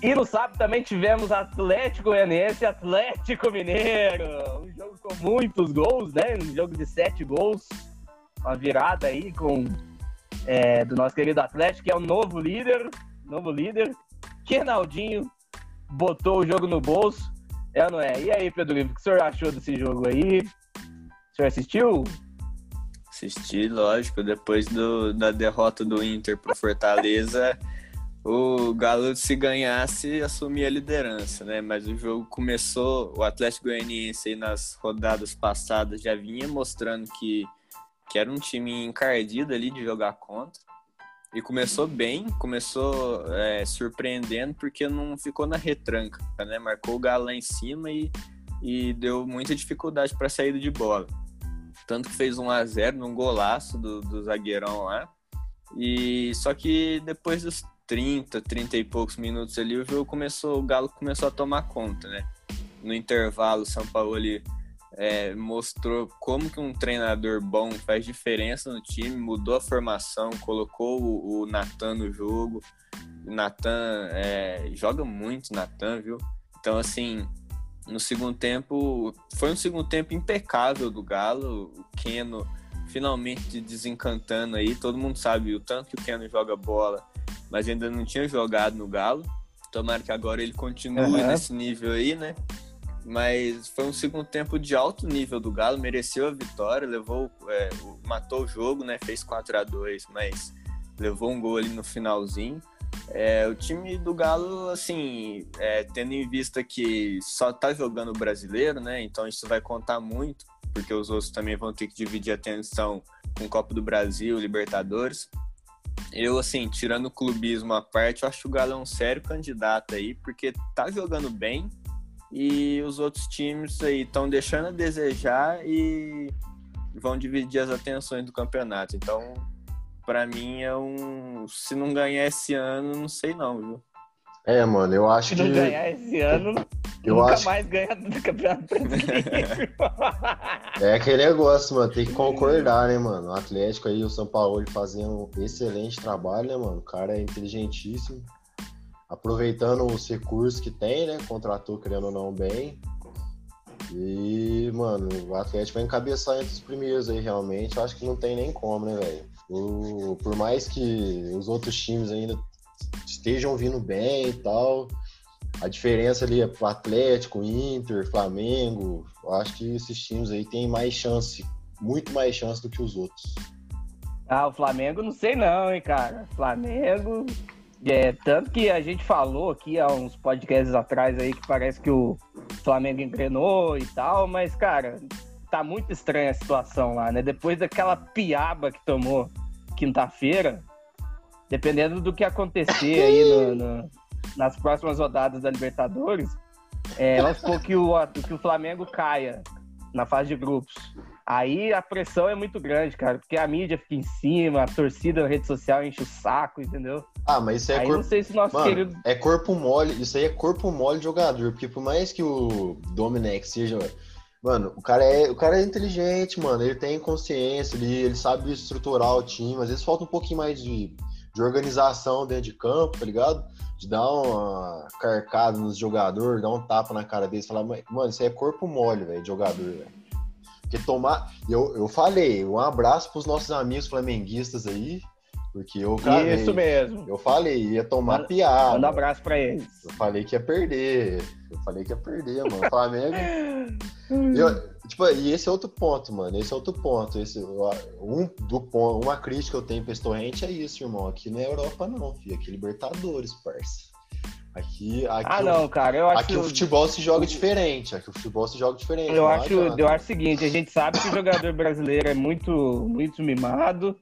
[SPEAKER 1] E no sábado também tivemos Atlético Goianiense e Atlético Mineiro. Um jogo com muitos gols, né? Um jogo de sete gols. Uma virada aí com é, do nosso querido Atlético, que é o novo líder. Novo líder. Kenaldinho botou o jogo no bolso. É não é? E aí, Pedro Livre, o que o senhor achou desse jogo aí? O senhor assistiu?
[SPEAKER 2] Assisti, lógico. Depois do, da derrota do Inter pro Fortaleza, o Galo, se ganhasse, assumia a liderança, né? Mas o jogo começou, o Atlético Goianiense nas rodadas passadas já vinha mostrando que, que era um time encardido ali de jogar contra. E começou bem, começou é, surpreendendo porque não ficou na retranca, né? Marcou o Galo lá em cima e, e deu muita dificuldade para saída de bola. Tanto que fez 1 a 0 num golaço do, do zagueirão lá. E só que depois dos 30, 30 e poucos minutos ali, o jogo começou, o Galo começou a tomar conta, né? No intervalo, o São Paulo ali é, mostrou como que um treinador bom faz diferença no time, mudou a formação, colocou o, o Natan no jogo. O Natan é, joga muito, Natan, viu? Então, assim, no segundo tempo, foi um segundo tempo impecável do Galo. O Keno finalmente desencantando aí. Todo mundo sabe o tanto que o Keno joga bola, mas ainda não tinha jogado no Galo. Tomara que agora ele continue uhum. nesse nível aí, né? mas foi um segundo tempo de alto nível do Galo, mereceu a vitória, levou, é, matou o jogo, né? Fez 4 a 2 mas levou um gol ali no finalzinho. É, o time do Galo, assim, é, tendo em vista que só tá jogando brasileiro, né? Então isso vai contar muito, porque os outros também vão ter que dividir atenção com Copa do Brasil, Libertadores. Eu, assim, tirando o clubismo à parte, eu acho que o Galo é um sério candidato aí, porque tá jogando bem, e os outros times aí estão deixando a desejar e vão dividir as atenções do campeonato. Então, para mim é um, se não ganhar esse ano, não sei não, viu?
[SPEAKER 3] É, mano, eu acho
[SPEAKER 1] se
[SPEAKER 3] que
[SPEAKER 1] Se não ganhar esse ano, eu nunca acho... mais ganha do Campeonato Brasileiro.
[SPEAKER 3] é aquele negócio, mano, tem que concordar, né, mano? O Atlético aí, o São Paulo fazendo um excelente trabalho, né, mano? O cara é inteligentíssimo aproveitando os recursos que tem, né? Contratou, querendo ou não, bem. E, mano, o Atlético vai encabeçar entre os primeiros aí, realmente. Eu acho que não tem nem como, né, velho? Por mais que os outros times ainda estejam vindo bem e tal, a diferença ali é pro Atlético, Inter, Flamengo. Eu acho que esses times aí têm mais chance, muito mais chance do que os outros.
[SPEAKER 1] Ah, o Flamengo não sei não, hein, cara. Flamengo é, tanto que a gente falou aqui há uns podcasts atrás aí que parece que o Flamengo engrenou e tal, mas, cara, tá muito estranha a situação lá, né? Depois daquela piaba que tomou quinta-feira, dependendo do que acontecer aí no, no, nas próximas rodadas da Libertadores, é, vamos supor que o, que o Flamengo caia na fase de grupos. Aí a pressão é muito grande, cara, porque a mídia fica em cima, a torcida na rede social enche o saco, entendeu?
[SPEAKER 3] Ah, mas isso é
[SPEAKER 1] aí
[SPEAKER 3] corpo...
[SPEAKER 1] não sei se nosso Mano, querido...
[SPEAKER 3] é corpo mole, isso aí é corpo mole de jogador, porque por mais que o Domenech seja, mano, o cara é, o cara é inteligente, mano, ele tem consciência, ele, ele sabe estruturar o time, às vezes falta um pouquinho mais de, de organização dentro de campo, tá ligado? De dar uma carcada nos jogadores, dar um tapa na cara deles, falar, mano, isso aí é corpo mole, velho, de jogador, velho. Porque tomar. Eu, eu falei, um abraço pros nossos amigos flamenguistas aí. Porque eu
[SPEAKER 1] cara, Isso mesmo.
[SPEAKER 3] Eu falei, ia tomar manda, piada.
[SPEAKER 1] Manda um abraço pra eles.
[SPEAKER 3] Eu falei que ia perder. Eu falei que ia perder, mano. O Flamengo. eu, tipo, e esse é outro ponto, mano. Esse é outro ponto. Esse, um, do ponto, uma crítica que eu tenho pra esse torrente é isso, irmão. Aqui não é Europa, não, filho. Aqui é Libertadores, parça. Aqui, aqui
[SPEAKER 1] ah, não, cara, eu acho
[SPEAKER 3] Aqui o futebol se joga diferente. Aqui o futebol se joga diferente.
[SPEAKER 1] Eu acho, eu acho o seguinte, a gente sabe que o jogador brasileiro é muito, muito mimado.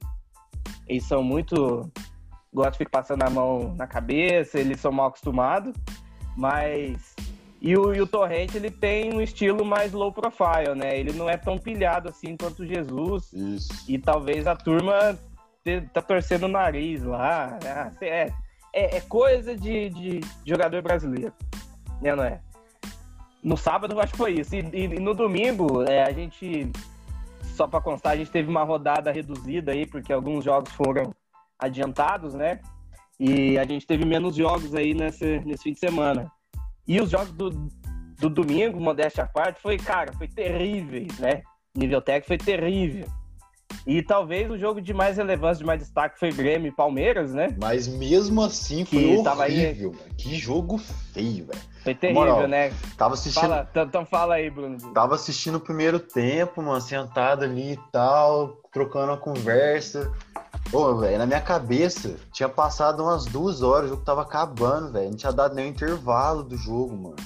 [SPEAKER 1] Eles são muito. Gostam de ficar passando a mão na cabeça, eles são mal acostumados. Mas. E o, e o Torrente, ele tem um estilo mais low profile, né? Ele não é tão pilhado assim quanto o Jesus.
[SPEAKER 3] Isso.
[SPEAKER 1] E talvez a turma tá torcendo o nariz lá. Ah, é, é, é coisa de, de, jogador brasileiro, né, não é? No sábado, eu acho que foi isso. E, e no domingo, é, a gente, só para constar, a gente teve uma rodada reduzida aí, porque alguns jogos foram adiantados, né? E a gente teve menos jogos aí nesse, nesse fim de semana. E os jogos do, do domingo, modéstia à parte, foi, cara, foi terríveis, né? Nível técnico foi terrível. E talvez o jogo de mais relevância, de mais destaque foi Grêmio e Palmeiras, né?
[SPEAKER 3] Mas mesmo assim foi
[SPEAKER 1] Que
[SPEAKER 3] horrível,
[SPEAKER 1] aí-.
[SPEAKER 3] Que jogo feio, velho.
[SPEAKER 1] Foi terrível,
[SPEAKER 3] Moral,
[SPEAKER 1] né?
[SPEAKER 3] Tava assistindo,
[SPEAKER 1] Fala, então fala aí, Bruno.
[SPEAKER 3] tava assistindo o primeiro tempo, mano, sentado ali e tal, trocando uma conversa. Pô, velho, na minha cabeça tinha passado umas duas horas, o jogo tava acabando, velho. Não tinha dado nenhum intervalo do jogo, mano.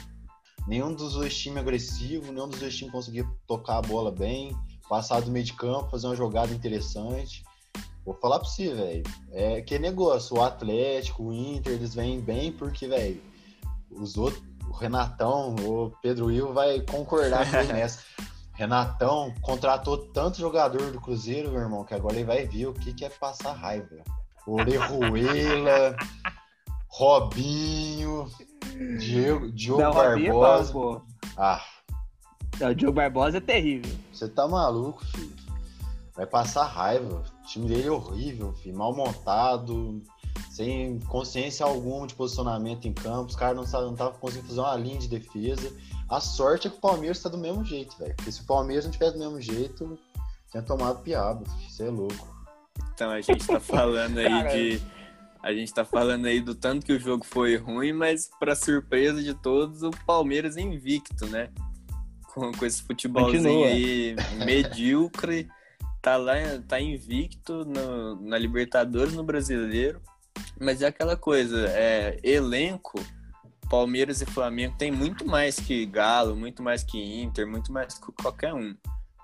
[SPEAKER 3] Nenhum dos dois times agressivo, nenhum dos dois times conseguia tocar a bola bem, passar do meio de campo, fazer uma jogada interessante. Vou falar pra você, velho. É que negócio, o Atlético, o Inter, eles vêm bem porque, velho, os outros, o Renatão, o Pedro Will vai concordar com ele nessa. Renatão contratou tanto jogador do Cruzeiro, meu irmão, que agora ele vai ver o que, que é passar raiva. Orejuela, Robinho, Diego, Diogo
[SPEAKER 1] Não, Robinho é bom,
[SPEAKER 3] Barbosa. ah,
[SPEAKER 1] Não, O Diogo Barbosa é terrível.
[SPEAKER 3] você tá maluco, filho. Vai passar raiva. O time dele é horrível, filho. Mal montado, sem consciência alguma de posicionamento em campo. Os caras não estavam não conseguindo fazer uma linha de defesa. A sorte é que o Palmeiras tá do mesmo jeito, velho. Porque se o Palmeiras não tivesse do mesmo jeito, tinha tomado piaba. Você é louco.
[SPEAKER 2] Então a gente tá falando aí de. A gente tá falando aí do tanto que o jogo foi ruim, mas pra surpresa de todos, o Palmeiras invicto, né? Com, com esse futebolzinho
[SPEAKER 1] Continua.
[SPEAKER 2] aí medíocre. Tá lá, tá invicto no- na Libertadores, no Brasileiro. Mas é aquela coisa, é, elenco, Palmeiras e Flamengo tem muito mais que Galo, muito mais que Inter, muito mais que qualquer um.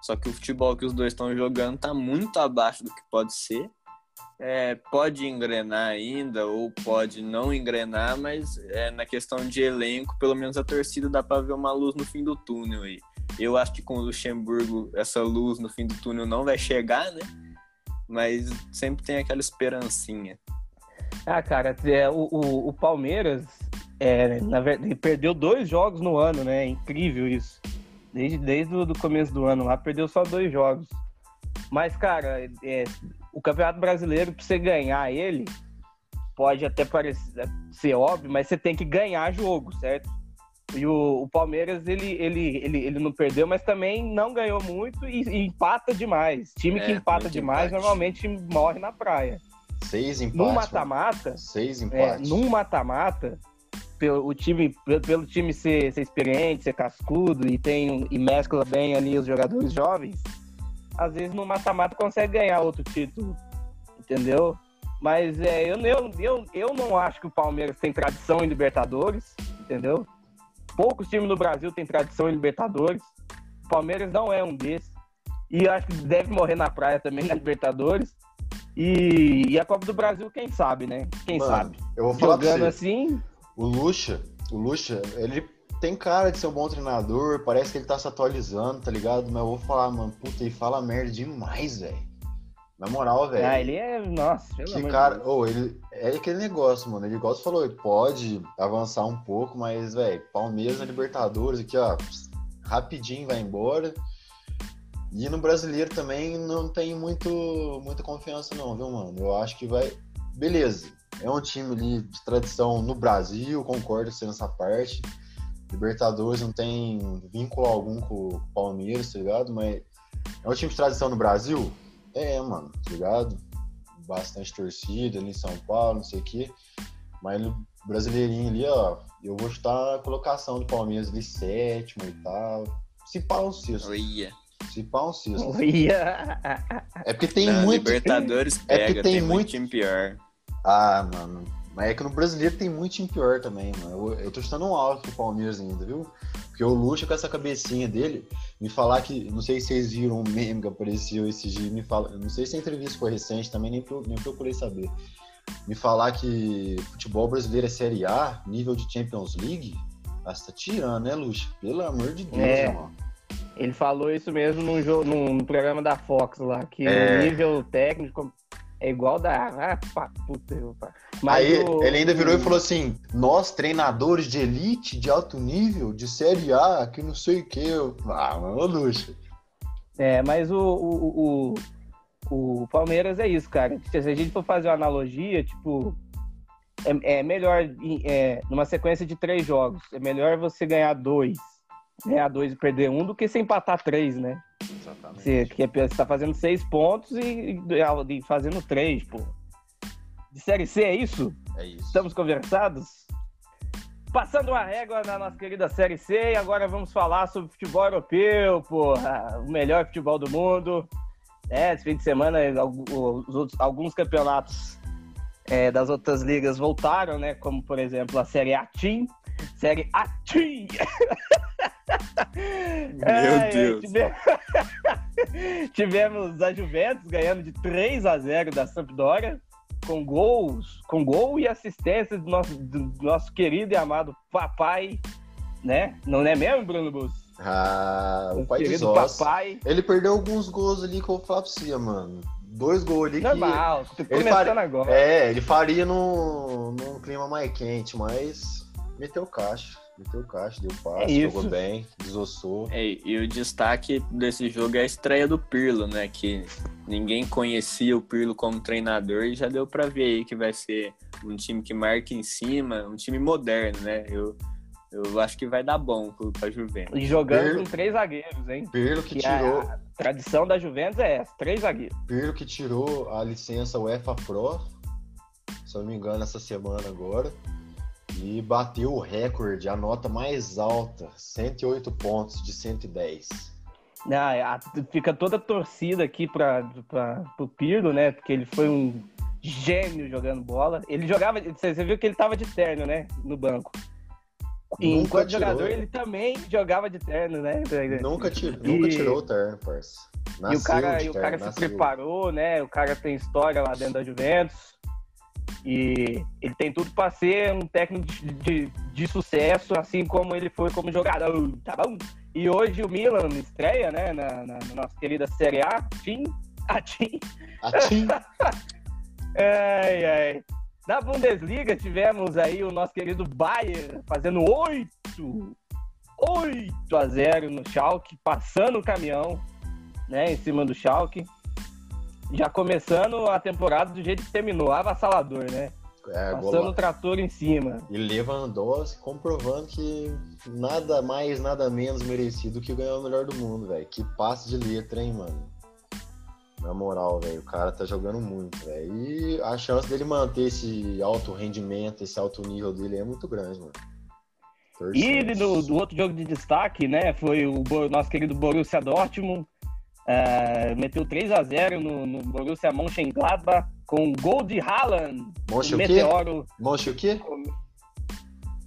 [SPEAKER 2] Só que o futebol que os dois estão jogando tá muito abaixo do que pode ser. É, pode engrenar ainda ou pode não engrenar, mas é, na questão de elenco, pelo menos a torcida dá para ver uma luz no fim do túnel aí. Eu acho que com o Luxemburgo essa luz no fim do túnel não vai chegar, né? Mas sempre tem aquela esperancinha.
[SPEAKER 1] Ah, cara, é, o, o, o Palmeiras, é, na verdade, perdeu dois jogos no ano, né? É incrível isso. Desde, desde o do começo do ano lá, perdeu só dois jogos. Mas, cara, é, o Campeonato Brasileiro, pra você ganhar ele, pode até parecer ser óbvio, mas você tem que ganhar jogo, certo? E o, o Palmeiras, ele, ele, ele, ele não perdeu, mas também não ganhou muito e, e empata demais. Time que
[SPEAKER 2] É,
[SPEAKER 1] empata demais
[SPEAKER 2] empate.
[SPEAKER 1] normalmente morre na praia.
[SPEAKER 3] Seis empates.
[SPEAKER 1] No
[SPEAKER 3] mano.
[SPEAKER 1] mata-mata,
[SPEAKER 3] Seis
[SPEAKER 1] é,
[SPEAKER 3] empates.
[SPEAKER 1] num mata-mata, pelo, o time, pelo, pelo time ser, ser experiente, ser cascudo e, tem, e mescla bem ali os jogadores jovens, às vezes no mata-mata consegue ganhar outro título, entendeu? Mas é, eu, eu, eu, eu não acho que o Palmeiras tem tradição em Libertadores, entendeu? Poucos times no Brasil têm tradição em Libertadores. O Palmeiras não é um desses. E eu acho que deve morrer na praia também na Libertadores. E, e a Copa do Brasil, quem sabe, né? Quem
[SPEAKER 3] Mano,
[SPEAKER 1] sabe?
[SPEAKER 3] Eu vou falar
[SPEAKER 1] Jogando
[SPEAKER 3] você.
[SPEAKER 1] assim,
[SPEAKER 3] O Lucha, o Lucha, ele tem cara de ser um bom treinador, parece que ele tá se atualizando, tá ligado? Mas eu vou falar, mano, puta, ele fala merda demais, velho. Na moral, velho.
[SPEAKER 1] ah, ele é. Nossa, pelo
[SPEAKER 3] Que
[SPEAKER 1] de
[SPEAKER 3] cara, ou ele é aquele negócio, mano. Ele igual você falou, ele pode avançar um pouco, mas, velho, Palmeiras na Libertadores aqui, ó, rapidinho vai embora. E no brasileiro também não tem muito, muita confiança, não, viu, mano? Eu acho que vai. Beleza, é um time ali de tradição no Brasil, concordo com você nessa parte. Libertadores não tem vínculo algum com o Palmeiras, tá ligado? Mas é um time de tradição no Brasil? É, mano, tá ligado? Bastante torcida ali em São Paulo, não sei o quê. Mas no brasileirinho ali, ó, eu vou chutar a colocação do Palmeiras ali, sétimo e tal. Se pá um sexto.
[SPEAKER 2] Olha.
[SPEAKER 3] Se pá um sexto.
[SPEAKER 1] Olha.
[SPEAKER 3] É porque tem
[SPEAKER 2] Na
[SPEAKER 3] muito.
[SPEAKER 2] Libertadores
[SPEAKER 3] É
[SPEAKER 2] pega,
[SPEAKER 3] que
[SPEAKER 2] tem,
[SPEAKER 3] tem
[SPEAKER 2] muito
[SPEAKER 3] muito-
[SPEAKER 2] time pior.
[SPEAKER 3] Ah, mano. Mas é que no brasileiro tem muito time pior também, mano. Eu, eu tô chutando um alto pro Palmeiras ainda, viu? Porque o Lucha com essa cabecinha dele, me falar que. Não sei se vocês viram um meme que apareceu esse dia, me fala. Não sei se a entrevista foi recente também, nem, pro- nem procurei saber. Me falar que futebol brasileiro é Série A, nível de Champions League. Ah, você tá tirando, né, Lucha? Pelo amor de Deus,
[SPEAKER 1] É.
[SPEAKER 3] irmão.
[SPEAKER 1] Ele falou isso mesmo num, jogo, num, num programa da Fox lá, que
[SPEAKER 3] É.
[SPEAKER 1] o nível técnico é igual da. Ah, pá, puta, pá. Mas
[SPEAKER 3] Aí
[SPEAKER 1] o-
[SPEAKER 3] ele ainda virou e falou assim: nós, treinadores de elite, de alto nível, de Série A, que não sei o que. Ah, mano, Lucha.
[SPEAKER 1] É, mas o, o, o, o Palmeiras é isso, cara. Se a gente for fazer uma analogia, tipo, é, é melhor, é, numa sequência de três jogos, é melhor você ganhar dois, ganhar dois e perder um, do que você empatar três, né?
[SPEAKER 3] Exatamente.
[SPEAKER 1] Você que está fazendo seis pontos e, e fazendo três, pô. De Série C é isso?
[SPEAKER 3] É isso.
[SPEAKER 1] Estamos conversados? Passando uma régua na nossa querida Série C, e agora vamos falar sobre futebol europeu, porra, o melhor futebol do mundo. É, esse fim de semana, alguns campeonatos é, das outras ligas voltaram, né? Como, por exemplo, a Série A Team. Série A Team!
[SPEAKER 2] Meu é, Deus!
[SPEAKER 1] Tivemos... tivemos a Juventus ganhando de 3 a 0 da Sampdoria com gols, com gol e assistência do nosso, do nosso querido e amado papai, né? Não é mesmo, Bruno Bus?
[SPEAKER 3] Ah, o, o pai querido papai. Ele perdeu alguns gols ali falar pra você, mano. Dois gols ali
[SPEAKER 1] Normal,
[SPEAKER 3] que...
[SPEAKER 1] tô começando faria... agora.
[SPEAKER 3] É, ele faria num, num clima mais quente, mas meteu caixa. Meteu caixa, deu passe, é jogou bem, desossou.
[SPEAKER 2] É, e o destaque desse jogo é a estreia do Pirlo, né? Que ninguém conhecia o Pirlo como treinador e já deu para ver aí que vai ser um time que marca em cima, um time moderno, né? Eu, eu acho que vai dar bom pra Juventus.
[SPEAKER 1] E jogando Pirlo, com três zagueiros, hein?
[SPEAKER 3] Pirlo que, que tirou.
[SPEAKER 1] A tradição da Juventus é essa, três zagueiros.
[SPEAKER 3] Pirlo que tirou a licença UEFA Pro, se eu não me engano, essa semana agora. E bateu o recorde, a nota mais alta, 108 pontos de 110.
[SPEAKER 1] Ah, fica toda torcida aqui para o Pirlo, né? Porque ele foi um gênio jogando bola. Ele jogava, você viu que ele tava de terno, né? No banco. E enquanto tirou, jogador, ele também jogava de terno, né?
[SPEAKER 3] Nunca, tirou, e... nunca tirou o terno, parça.
[SPEAKER 1] Nasceu e o cara, e o cara se preparou, né? O cara tem história lá dentro da Juventus. E ele tem tudo para ser um técnico de, de, de, sucesso, assim como ele foi como jogador, tá bom? E hoje o Milan estreia, né, na, na, na nossa querida Série A, Tim, a Tim.
[SPEAKER 3] A Tim.
[SPEAKER 1] ai, ai. Na Bundesliga tivemos aí o nosso querido Bayern fazendo 8, 8 a 0 no Schalke, passando o caminhão, né, em cima do Schalke já começando a temporada do jeito que terminou, avassalador, né? É, Passando o trator em cima.
[SPEAKER 3] E Lewandowski comprovando que nada mais, nada menos merecido que ganhar o melhor do mundo, velho. Que passe de letra, hein, mano? Na moral, velho, o cara tá jogando muito, velho. E a chance dele manter esse alto rendimento, esse alto nível dele é muito grande, mano.
[SPEAKER 1] E do, do, outro jogo de destaque, né, foi o nosso querido Borussia Dortmund, Uh, meteu 3 a 0 no, no Borussia Mönchengladbach com gol de Haaland.
[SPEAKER 3] Monche o Meteoro. Monche o quê?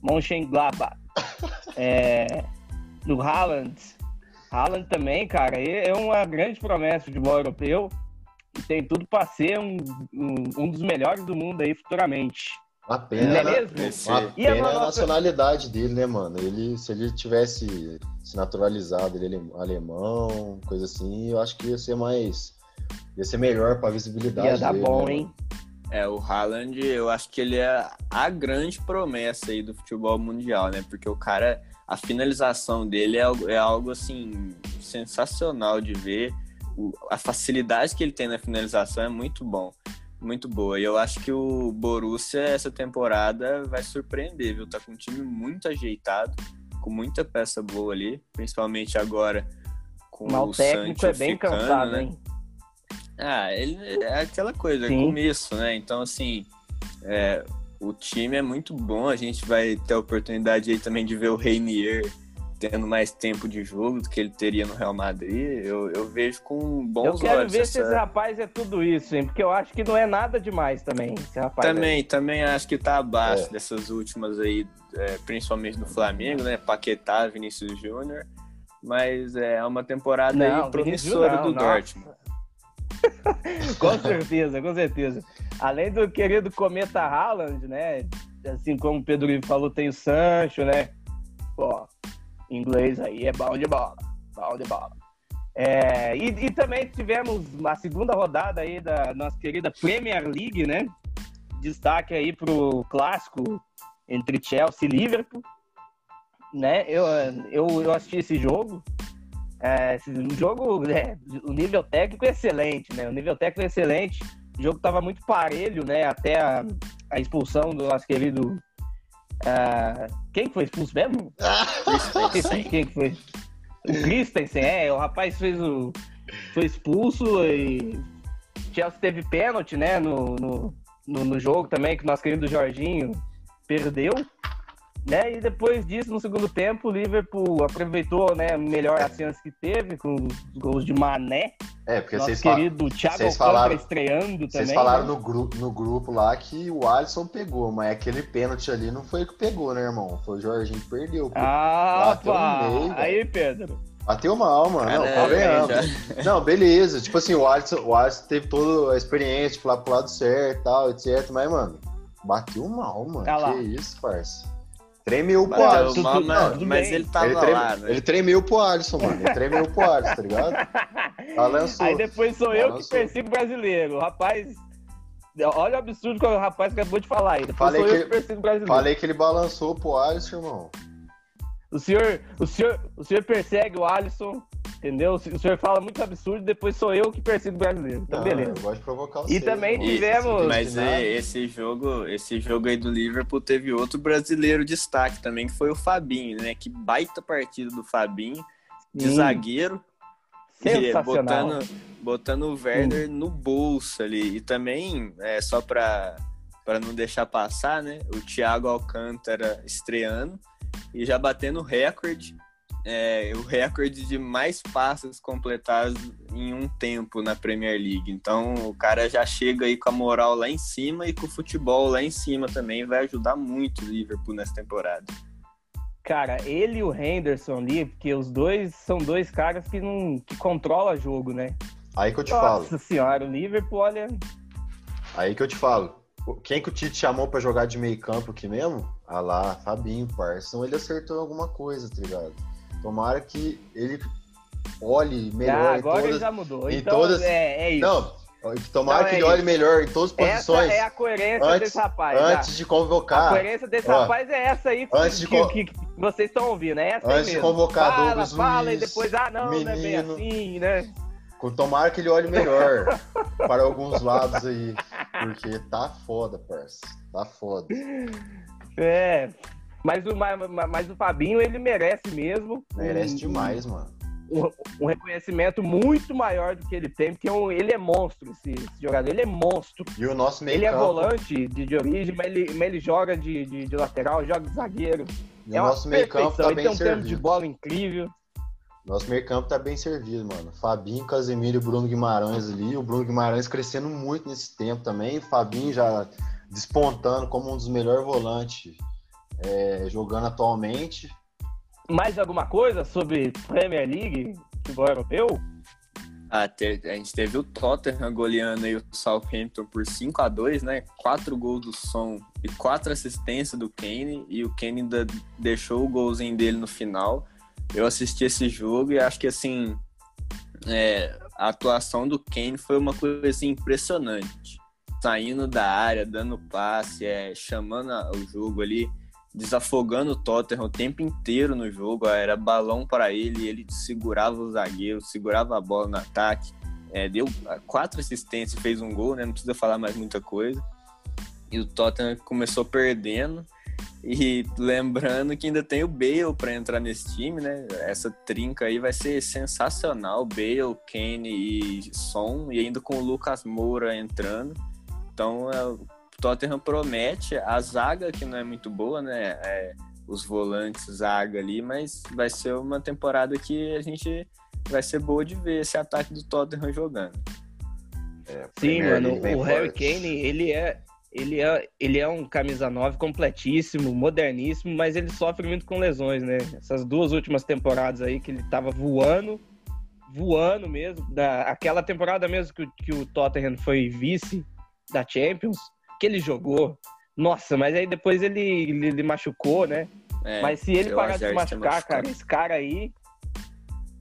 [SPEAKER 1] Mönchengladbach. é, no Haaland. Haaland também, cara, é uma grande promessa de futebol europeu e tem tudo para ser um, um, um dos melhores do mundo aí futuramente.
[SPEAKER 3] Uma pena, é mesmo? Uma pena é a nacionalidade dele, né, mano? Ele, se ele tivesse se naturalizado, ele é alemão, coisa assim, eu acho que ia ser mais. ia ser melhor pra visibilidade.
[SPEAKER 1] Ia dar
[SPEAKER 3] dele,
[SPEAKER 1] bom,
[SPEAKER 3] né,
[SPEAKER 1] hein?
[SPEAKER 2] É, o Haaland, eu acho que ele é a grande promessa aí do futebol mundial, né? Porque o cara, a finalização dele é algo, é algo assim, sensacional de ver. O, a facilidade que ele tem na finalização é muito bom muito boa. E eu acho que o Borussia essa temporada vai surpreender, viu? Tá com um time muito ajeitado, com muita peça boa ali, principalmente agora com Mas o, o técnico é bem ficando, cansado, né? hein? Ah, ele é aquela coisa, é começo, né? Então, assim, é, o time é muito bom. A gente vai ter a oportunidade aí também de ver o Reinier tendo mais tempo de jogo do que ele teria no Real Madrid, eu, eu vejo com bons olhos.
[SPEAKER 1] Eu quero ver
[SPEAKER 2] essa...
[SPEAKER 1] se esse rapaz é tudo isso, hein? Porque eu acho que não é nada demais também, esse rapaz.
[SPEAKER 2] Também,
[SPEAKER 1] aí.
[SPEAKER 2] também acho que tá abaixo é. dessas últimas aí, é, principalmente no Flamengo, né? Paquetá, Vinícius Júnior. Mas é uma temporada não, aí promissora não, do nossa. Dortmund.
[SPEAKER 1] com certeza, com certeza. Além do querido Cometa Haaland, né? Assim como o Pedro falou, tem o Sancho, né? Pô, inglês aí é bom de bola. Bom de bola. É, e, e, também tivemos a segunda rodada aí da nossa querida Premier League, né? Destaque aí pro clássico entre Chelsea e Liverpool. Né? Eu, eu, eu assisti esse jogo. É, esse jogo, é, o nível técnico é excelente, né? O nível técnico é excelente. O jogo estava muito parelho, né? Até a, a expulsão do nosso querido Uh, quem foi expulso mesmo? quem foi? O Christensen, é. O rapaz fez o. foi expulso e Chelsea teve pênalti, né, no, no, no, no jogo também, que o nosso querido Jorginho perdeu. Né? E depois disso, no segundo tempo, o Liverpool aproveitou né, melhor as chances que teve, com os gols de Mané.
[SPEAKER 3] É, porque
[SPEAKER 1] Nosso
[SPEAKER 3] vocês,
[SPEAKER 1] querido Thiago
[SPEAKER 3] vocês falaram-
[SPEAKER 1] estreando também.
[SPEAKER 3] vocês falaram
[SPEAKER 1] né?
[SPEAKER 3] no, grupo, no grupo lá que o Alisson pegou, mas aquele pênalti ali não foi o que pegou, né, irmão? Foi o Jorginho que perdeu. pô.
[SPEAKER 1] Ah,
[SPEAKER 3] Bateu no
[SPEAKER 1] pá!
[SPEAKER 3] meio.
[SPEAKER 1] Aí, Pedro.
[SPEAKER 3] Bateu mal, mano. Não,
[SPEAKER 2] Caramba,
[SPEAKER 3] convenhamos. Não, beleza. Tipo assim, o Alisson, o Alisson teve toda a experiência de falar pro lado certo e tal, etc. Mas, mano, bateu mal, mano.
[SPEAKER 1] Lá.
[SPEAKER 3] que isso, parça. Tremeu pro
[SPEAKER 2] Bateu
[SPEAKER 3] Alisson.
[SPEAKER 2] mal,
[SPEAKER 1] tudo-
[SPEAKER 2] mas, mas
[SPEAKER 1] bem.
[SPEAKER 2] ele tava
[SPEAKER 3] ele, treme-
[SPEAKER 2] lá, né?
[SPEAKER 3] ele tremeu pro Alisson, mano. Ele tremeu pro Alisson, tá ligado? Balançou.
[SPEAKER 1] Aí depois sou eu que persigo o brasileiro. Rapaz. Olha o absurdo que o rapaz acabou de falar aí. Depois
[SPEAKER 3] Falei
[SPEAKER 1] sou eu
[SPEAKER 3] que-
[SPEAKER 1] que persigo o brasileiro.
[SPEAKER 3] Falei que ele balançou pro Alisson, irmão.
[SPEAKER 1] O senhor, o, senhor, o senhor persegue o Alisson, entendeu? O senhor fala muito absurdo, depois sou eu que persigo o brasileiro. Então,
[SPEAKER 3] Não,
[SPEAKER 1] beleza.
[SPEAKER 3] Eu gosto de provocar
[SPEAKER 1] E
[SPEAKER 3] vocês,
[SPEAKER 1] também
[SPEAKER 3] irmão.
[SPEAKER 1] tivemos-
[SPEAKER 2] Mas é, esse jogo, esse jogo aí do Liverpool teve outro brasileiro destaque também, que foi o Fabinho, né? Que baita partida do Fabinho, de
[SPEAKER 1] Hum,
[SPEAKER 2] zagueiro, e
[SPEAKER 1] Sensacional.
[SPEAKER 2] botando, botando o Werner no bolso ali. E também, é, só para para não deixar passar, né? O Thiago Alcântara estreando e já batendo o recorde, é, o recorde de mais passes completados em um tempo na Premier League. Então o cara já chega aí com a moral lá em cima e com o futebol lá em cima também vai ajudar muito o Liverpool nessa temporada.
[SPEAKER 1] Cara, ele e o Henderson ali, porque os dois são dois caras que não que controlam jogo, né?
[SPEAKER 3] Aí que eu te falo.
[SPEAKER 1] Nossa senhora, o Liverpool, olha.
[SPEAKER 3] Aí que eu te falo. Quem que o Tite chamou pra jogar de meio campo aqui mesmo? Ah lá, Fabinho, parça. Então ele acertou alguma coisa, tá ligado? Tomara que ele olhe melhor
[SPEAKER 1] Ah,
[SPEAKER 3] em
[SPEAKER 1] agora ele
[SPEAKER 3] todas...
[SPEAKER 1] já mudou. então,
[SPEAKER 3] todas-
[SPEAKER 1] é, é isso.
[SPEAKER 3] Não, tomara
[SPEAKER 1] Não,
[SPEAKER 3] que
[SPEAKER 1] é
[SPEAKER 3] ele olhe
[SPEAKER 1] isso.
[SPEAKER 3] melhor em todas as
[SPEAKER 1] essa
[SPEAKER 3] posições
[SPEAKER 1] é a coerência
[SPEAKER 3] antes-
[SPEAKER 1] desse rapaz.
[SPEAKER 3] antes
[SPEAKER 1] tá?
[SPEAKER 3] de
[SPEAKER 1] A
[SPEAKER 3] convocar.
[SPEAKER 1] coerência desse
[SPEAKER 3] Ó,
[SPEAKER 1] rapaz é essa aí que,
[SPEAKER 3] antes de
[SPEAKER 1] que-
[SPEAKER 3] co-
[SPEAKER 1] que- que vocês estão ouvindo. É essa aí
[SPEAKER 3] Antes de
[SPEAKER 1] mesmo.
[SPEAKER 3] convocar
[SPEAKER 1] fala,
[SPEAKER 3] Douglas
[SPEAKER 1] fala
[SPEAKER 3] Luiz,
[SPEAKER 1] e depois, ah, não, não é bem
[SPEAKER 3] menino.
[SPEAKER 1] assim, né?
[SPEAKER 3] Tomara que ele olhe melhor para alguns lados aí. Porque tá foda, parça. Tá foda.
[SPEAKER 1] É. Mas o, mas, mas o Fabinho, ele merece mesmo.
[SPEAKER 3] Merece
[SPEAKER 1] um-
[SPEAKER 3] demais, mano.
[SPEAKER 1] Um, um reconhecimento muito maior do que ele tem, porque é um- ele é monstro, esse, esse jogador. Ele é monstro.
[SPEAKER 3] E o nosso meio
[SPEAKER 1] ele é
[SPEAKER 3] campo.
[SPEAKER 1] volante de, de origem, mas ele, mas ele joga de, de, de lateral, joga de zagueiro.
[SPEAKER 3] E
[SPEAKER 1] é
[SPEAKER 3] o nosso meio campo
[SPEAKER 1] perfeição.
[SPEAKER 3] tá
[SPEAKER 1] ele
[SPEAKER 3] bem
[SPEAKER 1] tem um tempo de
[SPEAKER 3] servido.
[SPEAKER 1] bola incrível.
[SPEAKER 3] Nosso meio campo tá bem servido, mano. Fabinho, Casemiro e Bruno Guimarães ali. O Bruno Guimarães crescendo muito nesse tempo também. O Fabinho já despontando como um dos melhores volantes é, jogando atualmente.
[SPEAKER 1] Mais alguma coisa sobre Premier League, futebol europeu?
[SPEAKER 2] Ah, te- a gente teve o Tottenham goleando aí o Southampton por 5 a 2 né? Quatro gols do Som e quatro assistências do Kane. E o Kane ainda deixou o golzinho dele no final. Eu assisti esse jogo e acho que, assim, é, a atuação do Kane foi uma coisa assim, impressionante. Saindo da área, dando passe, é, chamando o jogo ali, desafogando o Tottenham o tempo inteiro no jogo. Era balão para ele, ele segurava o zagueiro, segurava a bola no ataque. É, deu quatro assistências, fez um gol, né? Não precisa falar mais muita coisa. E o Tottenham começou perdendo. E lembrando que ainda tem o Bale para entrar nesse time, né? Essa trinca aí vai ser sensacional. Bale, Kane e Son, e ainda com o Lucas Moura entrando. Então é, Tottenham promete. A zaga, que não é muito boa, né? É, os volantes, zaga ali, mas vai ser uma temporada que a gente vai ser boa de ver esse ataque do Tottenham jogando.
[SPEAKER 3] É,
[SPEAKER 1] Sim, mano, o Harry. Kane, ele é, ele, é, ele é um camisa 9 completíssimo, moderníssimo, mas ele sofre muito com lesões, né? Essas duas últimas temporadas aí que ele tava voando, voando mesmo. Da, aquela temporada mesmo que, que o Tottenham foi vice da Champions, que ele jogou. Nossa, mas aí depois ele, ele, ele machucou, né?
[SPEAKER 2] É,
[SPEAKER 1] Mas se ele parar de se machucar, cara, esse cara aí.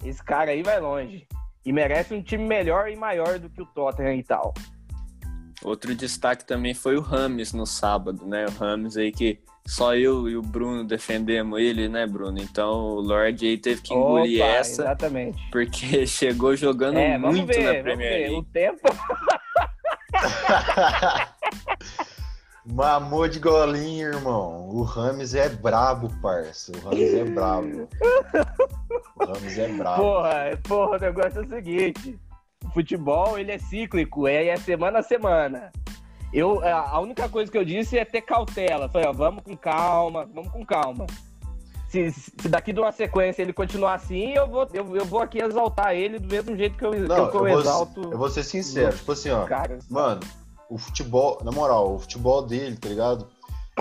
[SPEAKER 1] Esse cara aí vai longe. E merece um time melhor e maior do que o Tottenham e tal.
[SPEAKER 2] Outro destaque também foi o Rames no sábado, né? O Rames aí que só eu e o Bruno defendemos ele, né, Bruno? Então o Lorde aí teve que engolir
[SPEAKER 1] Opa,
[SPEAKER 2] essa,
[SPEAKER 1] Exatamente.
[SPEAKER 2] porque chegou jogando
[SPEAKER 1] É,
[SPEAKER 2] muito
[SPEAKER 1] ver,
[SPEAKER 2] na Premier
[SPEAKER 1] ver. O
[SPEAKER 2] League.
[SPEAKER 1] tempo.
[SPEAKER 3] Mamou de golinho, irmão. O Rames é brabo, parça. O Rames é brabo. O Rames é brabo.
[SPEAKER 1] Porra, porra, o negócio é o seguinte. O futebol, ele é cíclico, é, é semana a semana. Eu, a única coisa que eu disse é ter cautela. Falei, ó, vamos com calma, vamos com calma. Se, se, daqui de uma sequência ele continuar assim, eu vou, eu, eu vou aqui exaltar ele do mesmo jeito que eu,
[SPEAKER 3] Não,
[SPEAKER 1] que eu,
[SPEAKER 3] eu vou,
[SPEAKER 1] exalto.
[SPEAKER 3] Eu vou ser sincero, tipo assim, ó.
[SPEAKER 1] Cara,
[SPEAKER 3] mano, o futebol, na moral, o futebol dele, tá ligado?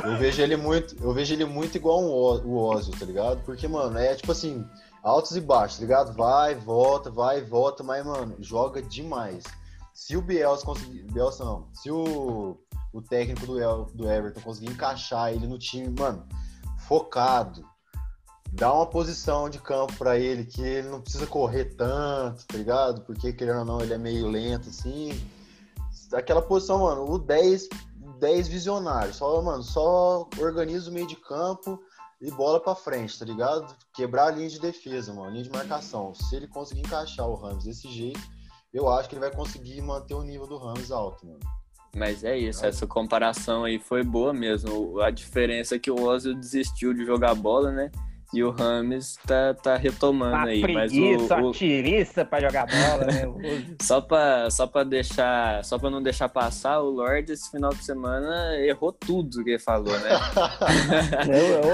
[SPEAKER 3] Eu vejo ele muito, eu vejo ele muito igual um, o Ozzy, tá ligado? Porque, mano, é tipo assim, altos e baixos, tá ligado? Vai, volta, vai, volta, mas, mano, joga demais. Se o Bielsa conseguir. Bielsa não. Se o, o técnico do, El, do Everton conseguir encaixar ele no time, mano, focado, dá uma posição de campo para ele que ele não precisa correr tanto, tá ligado? Porque, querendo ou não, ele é meio lento, assim. Aquela posição, mano, o 10, 10 visionário. Só, mano, só organiza o meio de campo e bola para frente, tá ligado? Quebrar a linha de defesa, mano, linha de marcação. Se ele conseguir encaixar o Rams desse jeito, eu acho que ele vai conseguir manter o nível do Rams alto, mano.
[SPEAKER 2] Mas é isso, essa comparação aí foi boa mesmo. A diferença é que o Ozil desistiu de jogar bola, né? E o Rames tá, tá retomando
[SPEAKER 1] Uma
[SPEAKER 2] aí.
[SPEAKER 1] preguiça,
[SPEAKER 2] mas o, o...
[SPEAKER 1] tiriça pra jogar bola, né?
[SPEAKER 2] só, pra, só pra deixar. Só pra não deixar passar, o Lorde esse final de semana errou tudo que ele falou, né?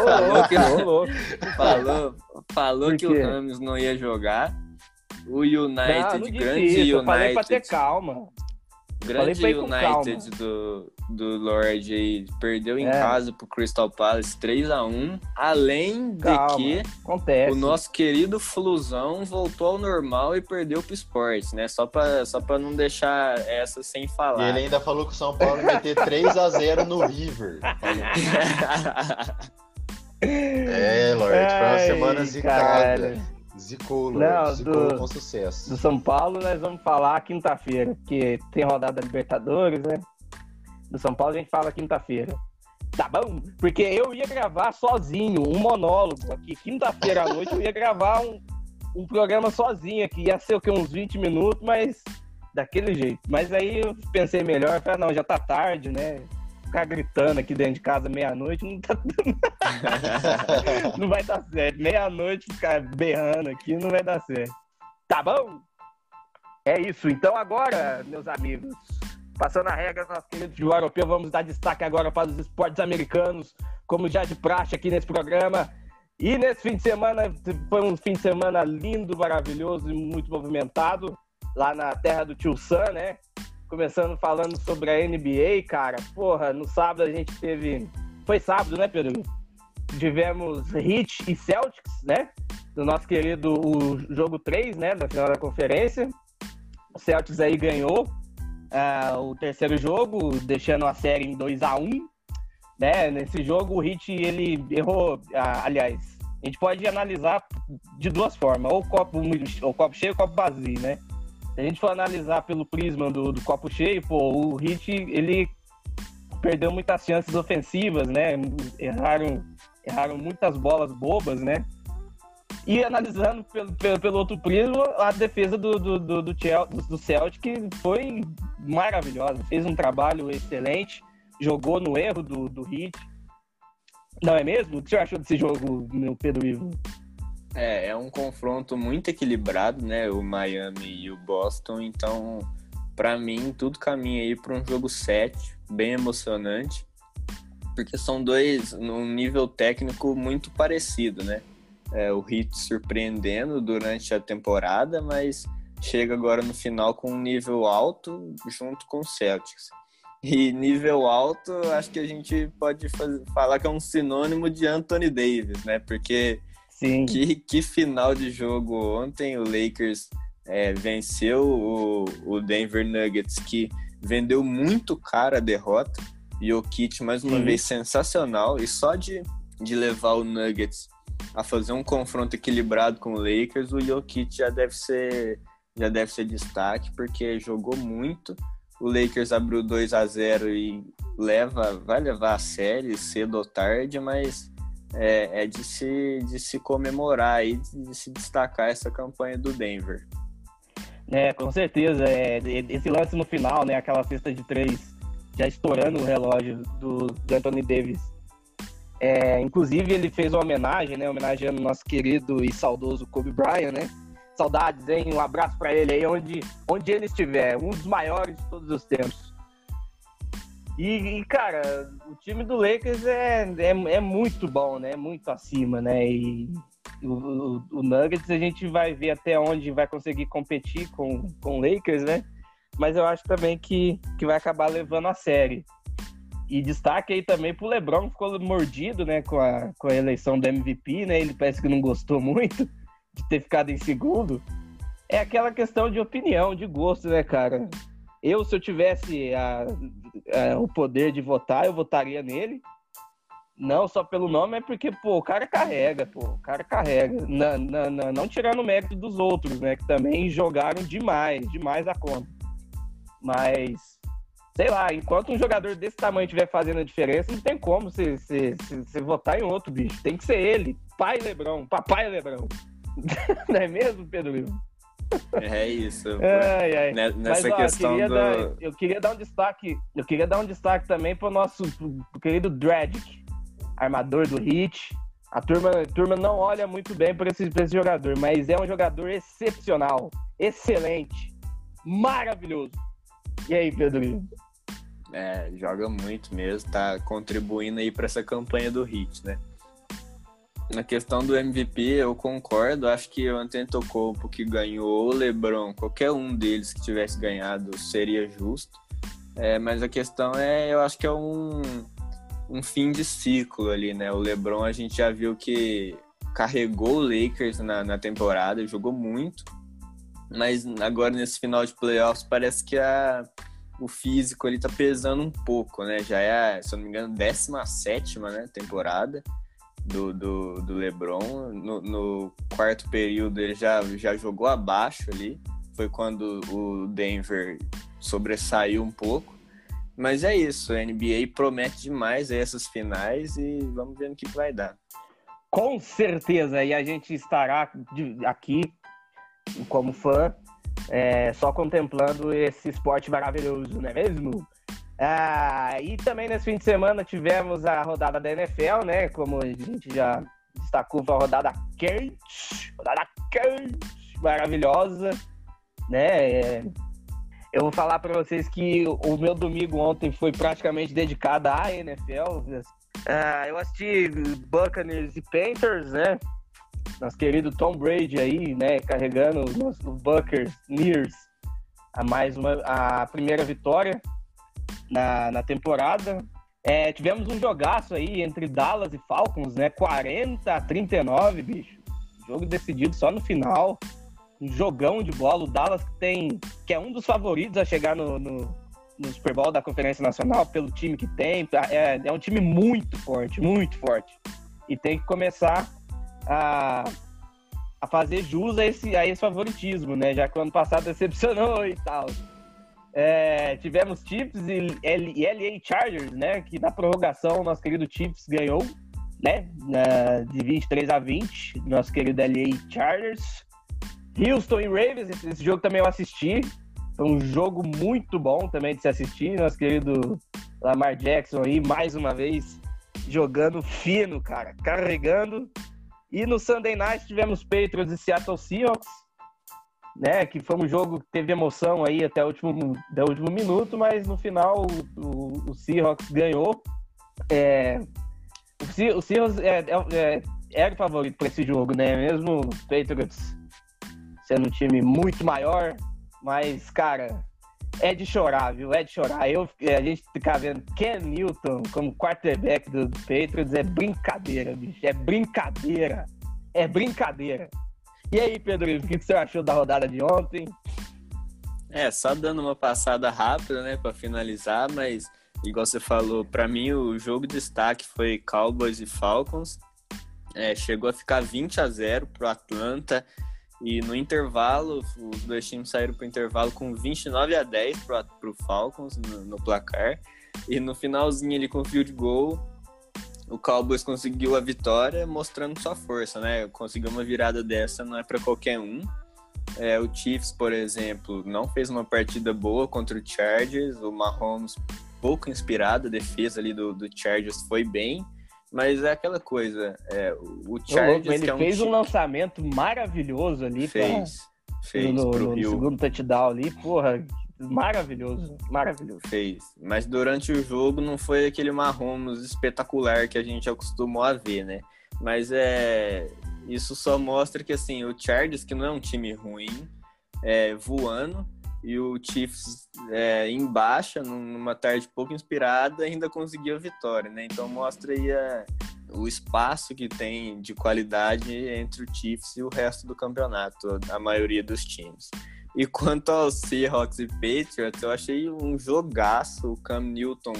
[SPEAKER 2] Falou que, falou, falou que o Rames não ia jogar. O United,
[SPEAKER 1] não, não
[SPEAKER 2] grande
[SPEAKER 1] isso,
[SPEAKER 2] United.
[SPEAKER 1] eu falei pra ter calma.
[SPEAKER 2] Grande United do, do Lorde aí perdeu em
[SPEAKER 1] É.
[SPEAKER 2] casa pro Crystal Palace 3x1. Além de
[SPEAKER 1] Calma,
[SPEAKER 2] que
[SPEAKER 1] acontece.
[SPEAKER 2] o nosso querido Flusão voltou ao normal e perdeu pro Sport, né? Só pra, só pra não deixar essa sem
[SPEAKER 3] E
[SPEAKER 2] falar.
[SPEAKER 3] ele ainda falou que o São Paulo ia meter 3x0 no River. É, Lorde, foi uma semana zicada. Zicou,
[SPEAKER 1] Não,
[SPEAKER 3] Lorde. Zicou
[SPEAKER 1] do-
[SPEAKER 3] com sucesso.
[SPEAKER 1] Do São Paulo nós vamos falar quinta-feira, porque tem rodada da Libertadores, né? Do São Paulo a gente fala quinta-feira. Tá bom? Porque eu ia gravar sozinho, um monólogo aqui. Quinta-feira à noite eu ia gravar um, um programa sozinho aqui. Ia ser o que? Uns 20 minutos, mas daquele jeito. Mas aí eu pensei melhor, falei, não, já tá tarde, né? Ficar gritando aqui dentro de casa meia-noite não, tá, não vai dar certo. Meia-noite ficar berrando aqui não vai dar certo. Tá bom? É isso. Então agora, meus amigos, passando a regra, nosso querido futebol europeu, vamos dar destaque agora para os esportes americanos, como já de praxe aqui nesse programa. E nesse fim de semana, foi um fim de semana lindo, maravilhoso e muito movimentado, lá na terra do tio Sam, né? Começando falando sobre a NBA, cara. Porra, no sábado a gente teve. Foi sábado, né, Pedro? Tivemos Heat e Celtics, né? Do nosso querido o jogo 3, né? Da final da conferência. O Celtics aí ganhou ah, o terceiro jogo, deixando a série em 2 a 1 né? Nesse jogo, o Heat ele errou. ah, aliás, a gente pode analisar de duas formas: ou copo, o copo cheio ou copo vazio, né? Se a gente for analisar pelo prisma do, do copo cheio, pô, o Heat ele perdeu muitas chances ofensivas, né? Erraram, erraram muitas bolas bobas, né? E analisando pelo, pelo, pelo outro prisma, a defesa do, do, do, do, do Celtic foi maravilhosa. Fez um trabalho excelente, jogou no erro do, do Heat. Não é mesmo? O que você achou desse jogo, meu Pedro Ivo?
[SPEAKER 2] É, é um confronto muito equilibrado, né? O Miami e o Boston. Então, pra mim, tudo caminha aí para um jogo 7, bem emocionante, porque são dois num nível técnico muito parecido, né? É, o Heat surpreendendo durante a temporada, mas chega agora no final com um nível alto junto com o Celtics. E nível alto, acho que a gente pode fazer- falar que é um sinônimo de Anthony Davis, né? Porque
[SPEAKER 1] Sim.
[SPEAKER 2] que, que final de jogo ontem o Lakers é, venceu o, o Denver Nuggets, que vendeu muito cara a derrota. E o Kit, mais uma
[SPEAKER 1] Sim.
[SPEAKER 2] vez, sensacional. E só de, de levar o Nuggets a fazer um confronto equilibrado com o Lakers, o Jokic já deve ser já deve ser destaque, porque jogou muito. O Lakers abriu 2 a 0 e leva, vai levar a série cedo ou tarde, mas é, é de, se, de se comemorar e de, se destacar essa campanha do Denver.
[SPEAKER 1] É, com certeza. É, esse lance no final, né? Aquela cesta de três, já estourando o relógio do, do Anthony Davis. É, inclusive, ele fez uma homenagem, né? Homenageando nosso querido e saudoso Kobe Bryant, né? Saudades, hein? Um abraço para ele aí, onde, onde ele estiver. Um dos maiores de todos os tempos. E, e, cara, o time do Lakers é, é, é muito bom, né? Muito acima, né? E o, o, o, Nuggets a gente vai ver até onde vai conseguir competir com, com o Lakers, né? Mas eu acho também que, que vai acabar levando a série. E destaque aí também pro LeBron, que ficou mordido, né, com a, com a eleição do MVP, né? Ele parece que não gostou muito de ter ficado em segundo. É aquela questão de opinião, de gosto, né, cara? Eu, se eu tivesse a, a, o poder de votar, eu votaria nele. Não só pelo nome, é porque, pô, o cara carrega, pô, o cara carrega. Não, não, não, não tirando o mérito dos outros, né? Que também jogaram demais, demais a conta. Mas, sei lá, enquanto um jogador desse tamanho estiver fazendo a diferença, não tem como você, você, você votar em outro bicho. Tem que ser ele, pai Lebrão, papai Lebrão. não é mesmo, Pedro
[SPEAKER 2] é isso. Ai, ai. Nessa Mas, ó, questão
[SPEAKER 1] eu
[SPEAKER 2] do...
[SPEAKER 1] Dar, eu queria dar um destaque, eu queria dar um destaque também pro nosso pro querido Dredic, armador do Heat. A turma, a turma não olha muito bem para esse, esse jogador, mas é um jogador excepcional, excelente, maravilhoso. E aí, Pedro?
[SPEAKER 2] É, joga muito mesmo, tá contribuindo aí para essa campanha do Heat, né? Na questão do MVP, eu concordo. Acho que o Antetokounmpo que ganhou, o LeBron, qualquer um deles que tivesse ganhado seria justo. É, mas a questão é, eu acho que é um, um fim de ciclo ali, né? O LeBron a gente já viu que carregou o Lakers na, na temporada, jogou muito, mas agora nesse final de playoffs parece que a, o físico ele tá pesando um pouco, né? Já é, se eu não me engano, 17 né, temporada do, do, do LeBron. No, no, quarto período ele já, já jogou abaixo ali. Foi quando o Denver sobressaiu um pouco. Mas é isso, a NBA promete demais essas finais e vamos ver no que vai dar.
[SPEAKER 1] Com certeza, e a gente estará aqui como fã, é, só contemplando esse esporte maravilhoso, não é mesmo? Ah, e também nesse fim de semana tivemos a rodada da NFL, né? Como a gente já destacou, foi a rodada quente, rodada quente, maravilhosa, né? É, eu vou falar para vocês que o meu domingo ontem foi praticamente dedicado à NFL. Ah, eu assisti Buccaneers e Panthers, né? Nosso querido Tom Brady aí, né? Carregando os Buccaneers a mais uma a primeira vitória na, na temporada. É, tivemos um jogaço aí entre Dallas e Falcons, né? 40 a 39, bicho. Jogo decidido só no final. Um jogão de bola. O Dallas que tem. que é um dos favoritos a chegar no, no, no Super Bowl da Conferência Nacional, pelo time que tem. É, é um time muito forte, muito forte. E tem que começar a, a fazer jus a esse, a esse favoritismo, né? Já que o ano passado decepcionou e tal. É, tivemos Chiefs e, LA Chargers, né? Que na prorrogação nosso querido Chiefs ganhou, né? de 23 a 20, nosso querido LA Chargers. Houston e Ravens, esse, esse, jogo também eu assisti. Foi um jogo muito bom também de se assistir. Nosso querido Lamar Jackson aí, mais uma vez, jogando fino, cara, carregando. E no Sunday Night tivemos Patriots e Seattle Seahawks né? Que foi um jogo que teve emoção aí até o último, até o último minuto, mas no final o, o, Seahawks ganhou. É, o, Seahawks é, é, é, era o favorito para esse jogo, né? Mesmo o Patriots sendo um time muito maior, mas, cara, é de chorar, viu? É de chorar. Eu, a gente ficar vendo Ken Newton como quarterback do Patriots é brincadeira, bicho. É brincadeira. É brincadeira. E aí, Pedro, o que você achou da rodada de ontem?
[SPEAKER 2] É, só dando uma passada rápida, né, para finalizar, mas igual você falou, para mim o jogo de destaque foi Cowboys e Falcons. É, chegou a ficar 20 a 0 pro Atlanta e no intervalo, os dois times saíram pro intervalo com 29 a 10 pro, pro Falcons no, no placar. E no finalzinho ele com o field goal, o Cowboys conseguiu a vitória mostrando sua força, né? Conseguir uma virada dessa não é para qualquer um. É, o Chiefs, por exemplo, não fez uma partida boa contra o Chargers. O Mahomes, pouco inspirado, a defesa ali do, do Chargers foi bem, Mas é aquela coisa, é, o Chargers...
[SPEAKER 1] ele
[SPEAKER 2] é um
[SPEAKER 1] fez
[SPEAKER 2] time...
[SPEAKER 1] um lançamento maravilhoso ali.
[SPEAKER 2] Fez,
[SPEAKER 1] pra...
[SPEAKER 2] fez.
[SPEAKER 1] No, no, no segundo touchdown ali, porra, maravilhoso, maravilhoso.
[SPEAKER 2] Fez, mas durante o jogo não foi aquele Mahomes espetacular que a gente acostumou a ver, né? Mas é... Isso só mostra que, assim, o Chargers, que não é um time ruim, é, voando, e o Chiefs é, em baixa, numa tarde pouco inspirada, ainda conseguiu a vitória, né? Então mostra aí a, o espaço que tem de qualidade entre o Chiefs e o resto do campeonato, a maioria dos times. E quanto aos Seahawks e Patriots, eu achei um jogaço. O Cam Newton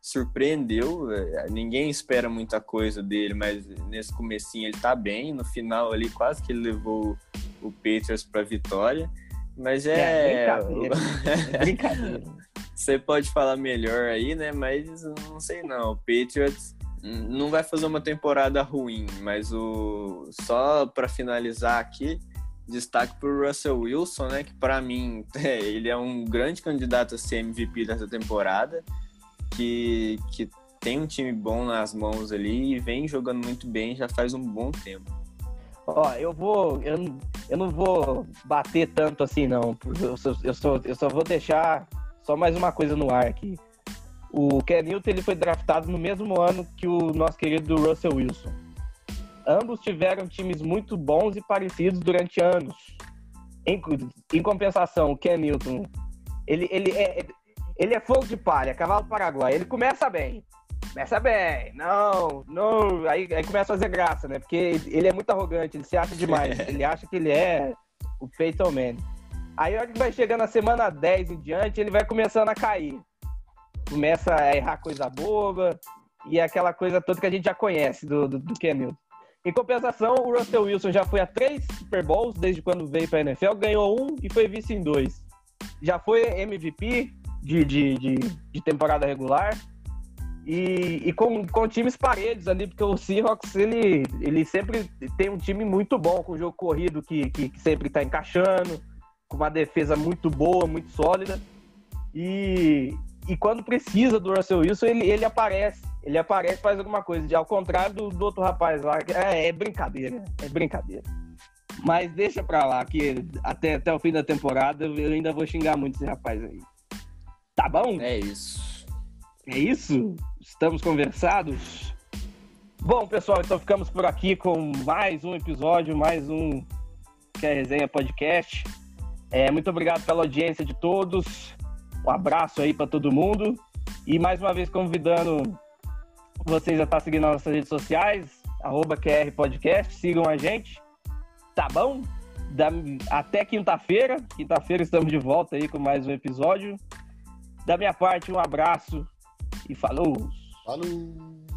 [SPEAKER 2] surpreendeu. É, ninguém espera muita coisa dele, mas nesse comecinho ele tá bem. No final ali quase que ele levou o Patriots para vitória. Mas é.
[SPEAKER 1] é brincadeira. brincadeira.
[SPEAKER 2] Você pode falar melhor aí, né? Mas não sei não. O Patriots não vai fazer uma temporada ruim, mas o só para finalizar aqui, destaque para o Russell Wilson, né? Que para mim é, ele é um grande candidato a ser MVP dessa temporada, que, que tem um time bom nas mãos ali e vem jogando muito bem já faz um bom tempo.
[SPEAKER 1] Ó, eu vou. Eu, eu não vou bater tanto assim, não. Eu, só, eu, eu só vou deixar só mais uma coisa no ar aqui. O Ken Newton ele foi draftado no mesmo ano que o nosso querido Russell Wilson. Ambos tiveram times muito bons e parecidos durante anos. Em, em compensação, o Ken Newton ele, ele, é, ele é fogo de palha, cavalo paraguai. Ele começa bem. Começa bem, não, não. Aí, aí começa a fazer graça, né? Porque ele é muito arrogante, ele se acha demais. ele acha que ele é o Peyton Manning. Aí, a hora que vai chegando na semana 10 em diante, ele vai começando a cair. Começa a errar coisa boba e aquela coisa toda que a gente já conhece do, do, do Ken Newton. Em compensação, o Russell Wilson já foi a três Super Bowls desde quando veio para a NFL, ganhou um e foi vice em dois. Já foi MVP de, de, de, de temporada regular, e, e com, com times paredes ali, porque o Seahawks ele, ele sempre tem um time muito bom, com o jogo corrido que, que, que sempre está encaixando, com uma defesa muito boa, muito sólida. E, e quando precisa do Russell Wilson, ele, ele aparece. Ele aparece faz alguma coisa. Ao contrário do, do outro rapaz lá, é, é brincadeira, é brincadeira. Mas deixa pra lá, que até, até o fim da temporada eu ainda vou xingar muito esse rapaz aí. Tá bom?
[SPEAKER 2] É isso.
[SPEAKER 1] É isso? Estamos conversados? Bom, pessoal, então ficamos por aqui com mais um episódio, mais um que é Resenha Podcast. É, muito obrigado pela audiência de todos. Um abraço aí para todo mundo. E mais uma vez convidando vocês a estar seguindo nas nossas redes sociais, arroba QR Podcast, sigam a gente. Tá bom? Da, até quinta-feira. Quinta-feira estamos de volta aí com mais um episódio. Da minha parte, um abraço e falou!
[SPEAKER 3] Falou!